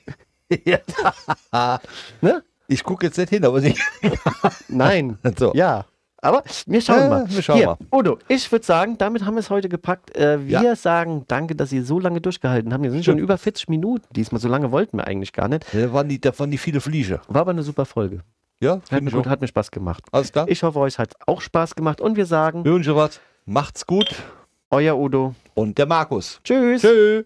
ja. Ne? Ich gucke jetzt nicht hin, aber sie. Nein. So. Ja. Aber wir schauen Ja, mal. wir schauen Hier, mal. Udo, ich würde sagen, damit haben wir es heute gepackt. Äh, wir Ja. sagen danke, dass ihr so lange durchgehalten habt. Wir sind schon über 40 Minuten diesmal. So lange wollten wir eigentlich gar nicht. Da waren die, da waren die viele Fliege. War aber eine super Folge. Ja, Hat mir, gut, hat mir Spaß gemacht. Alles klar. Ich hoffe, euch hat auch Spaß gemacht und wir sagen, Wir wünschen was. Macht's gut. euer Udo. Und der Markus. Tschüss. Tschüss.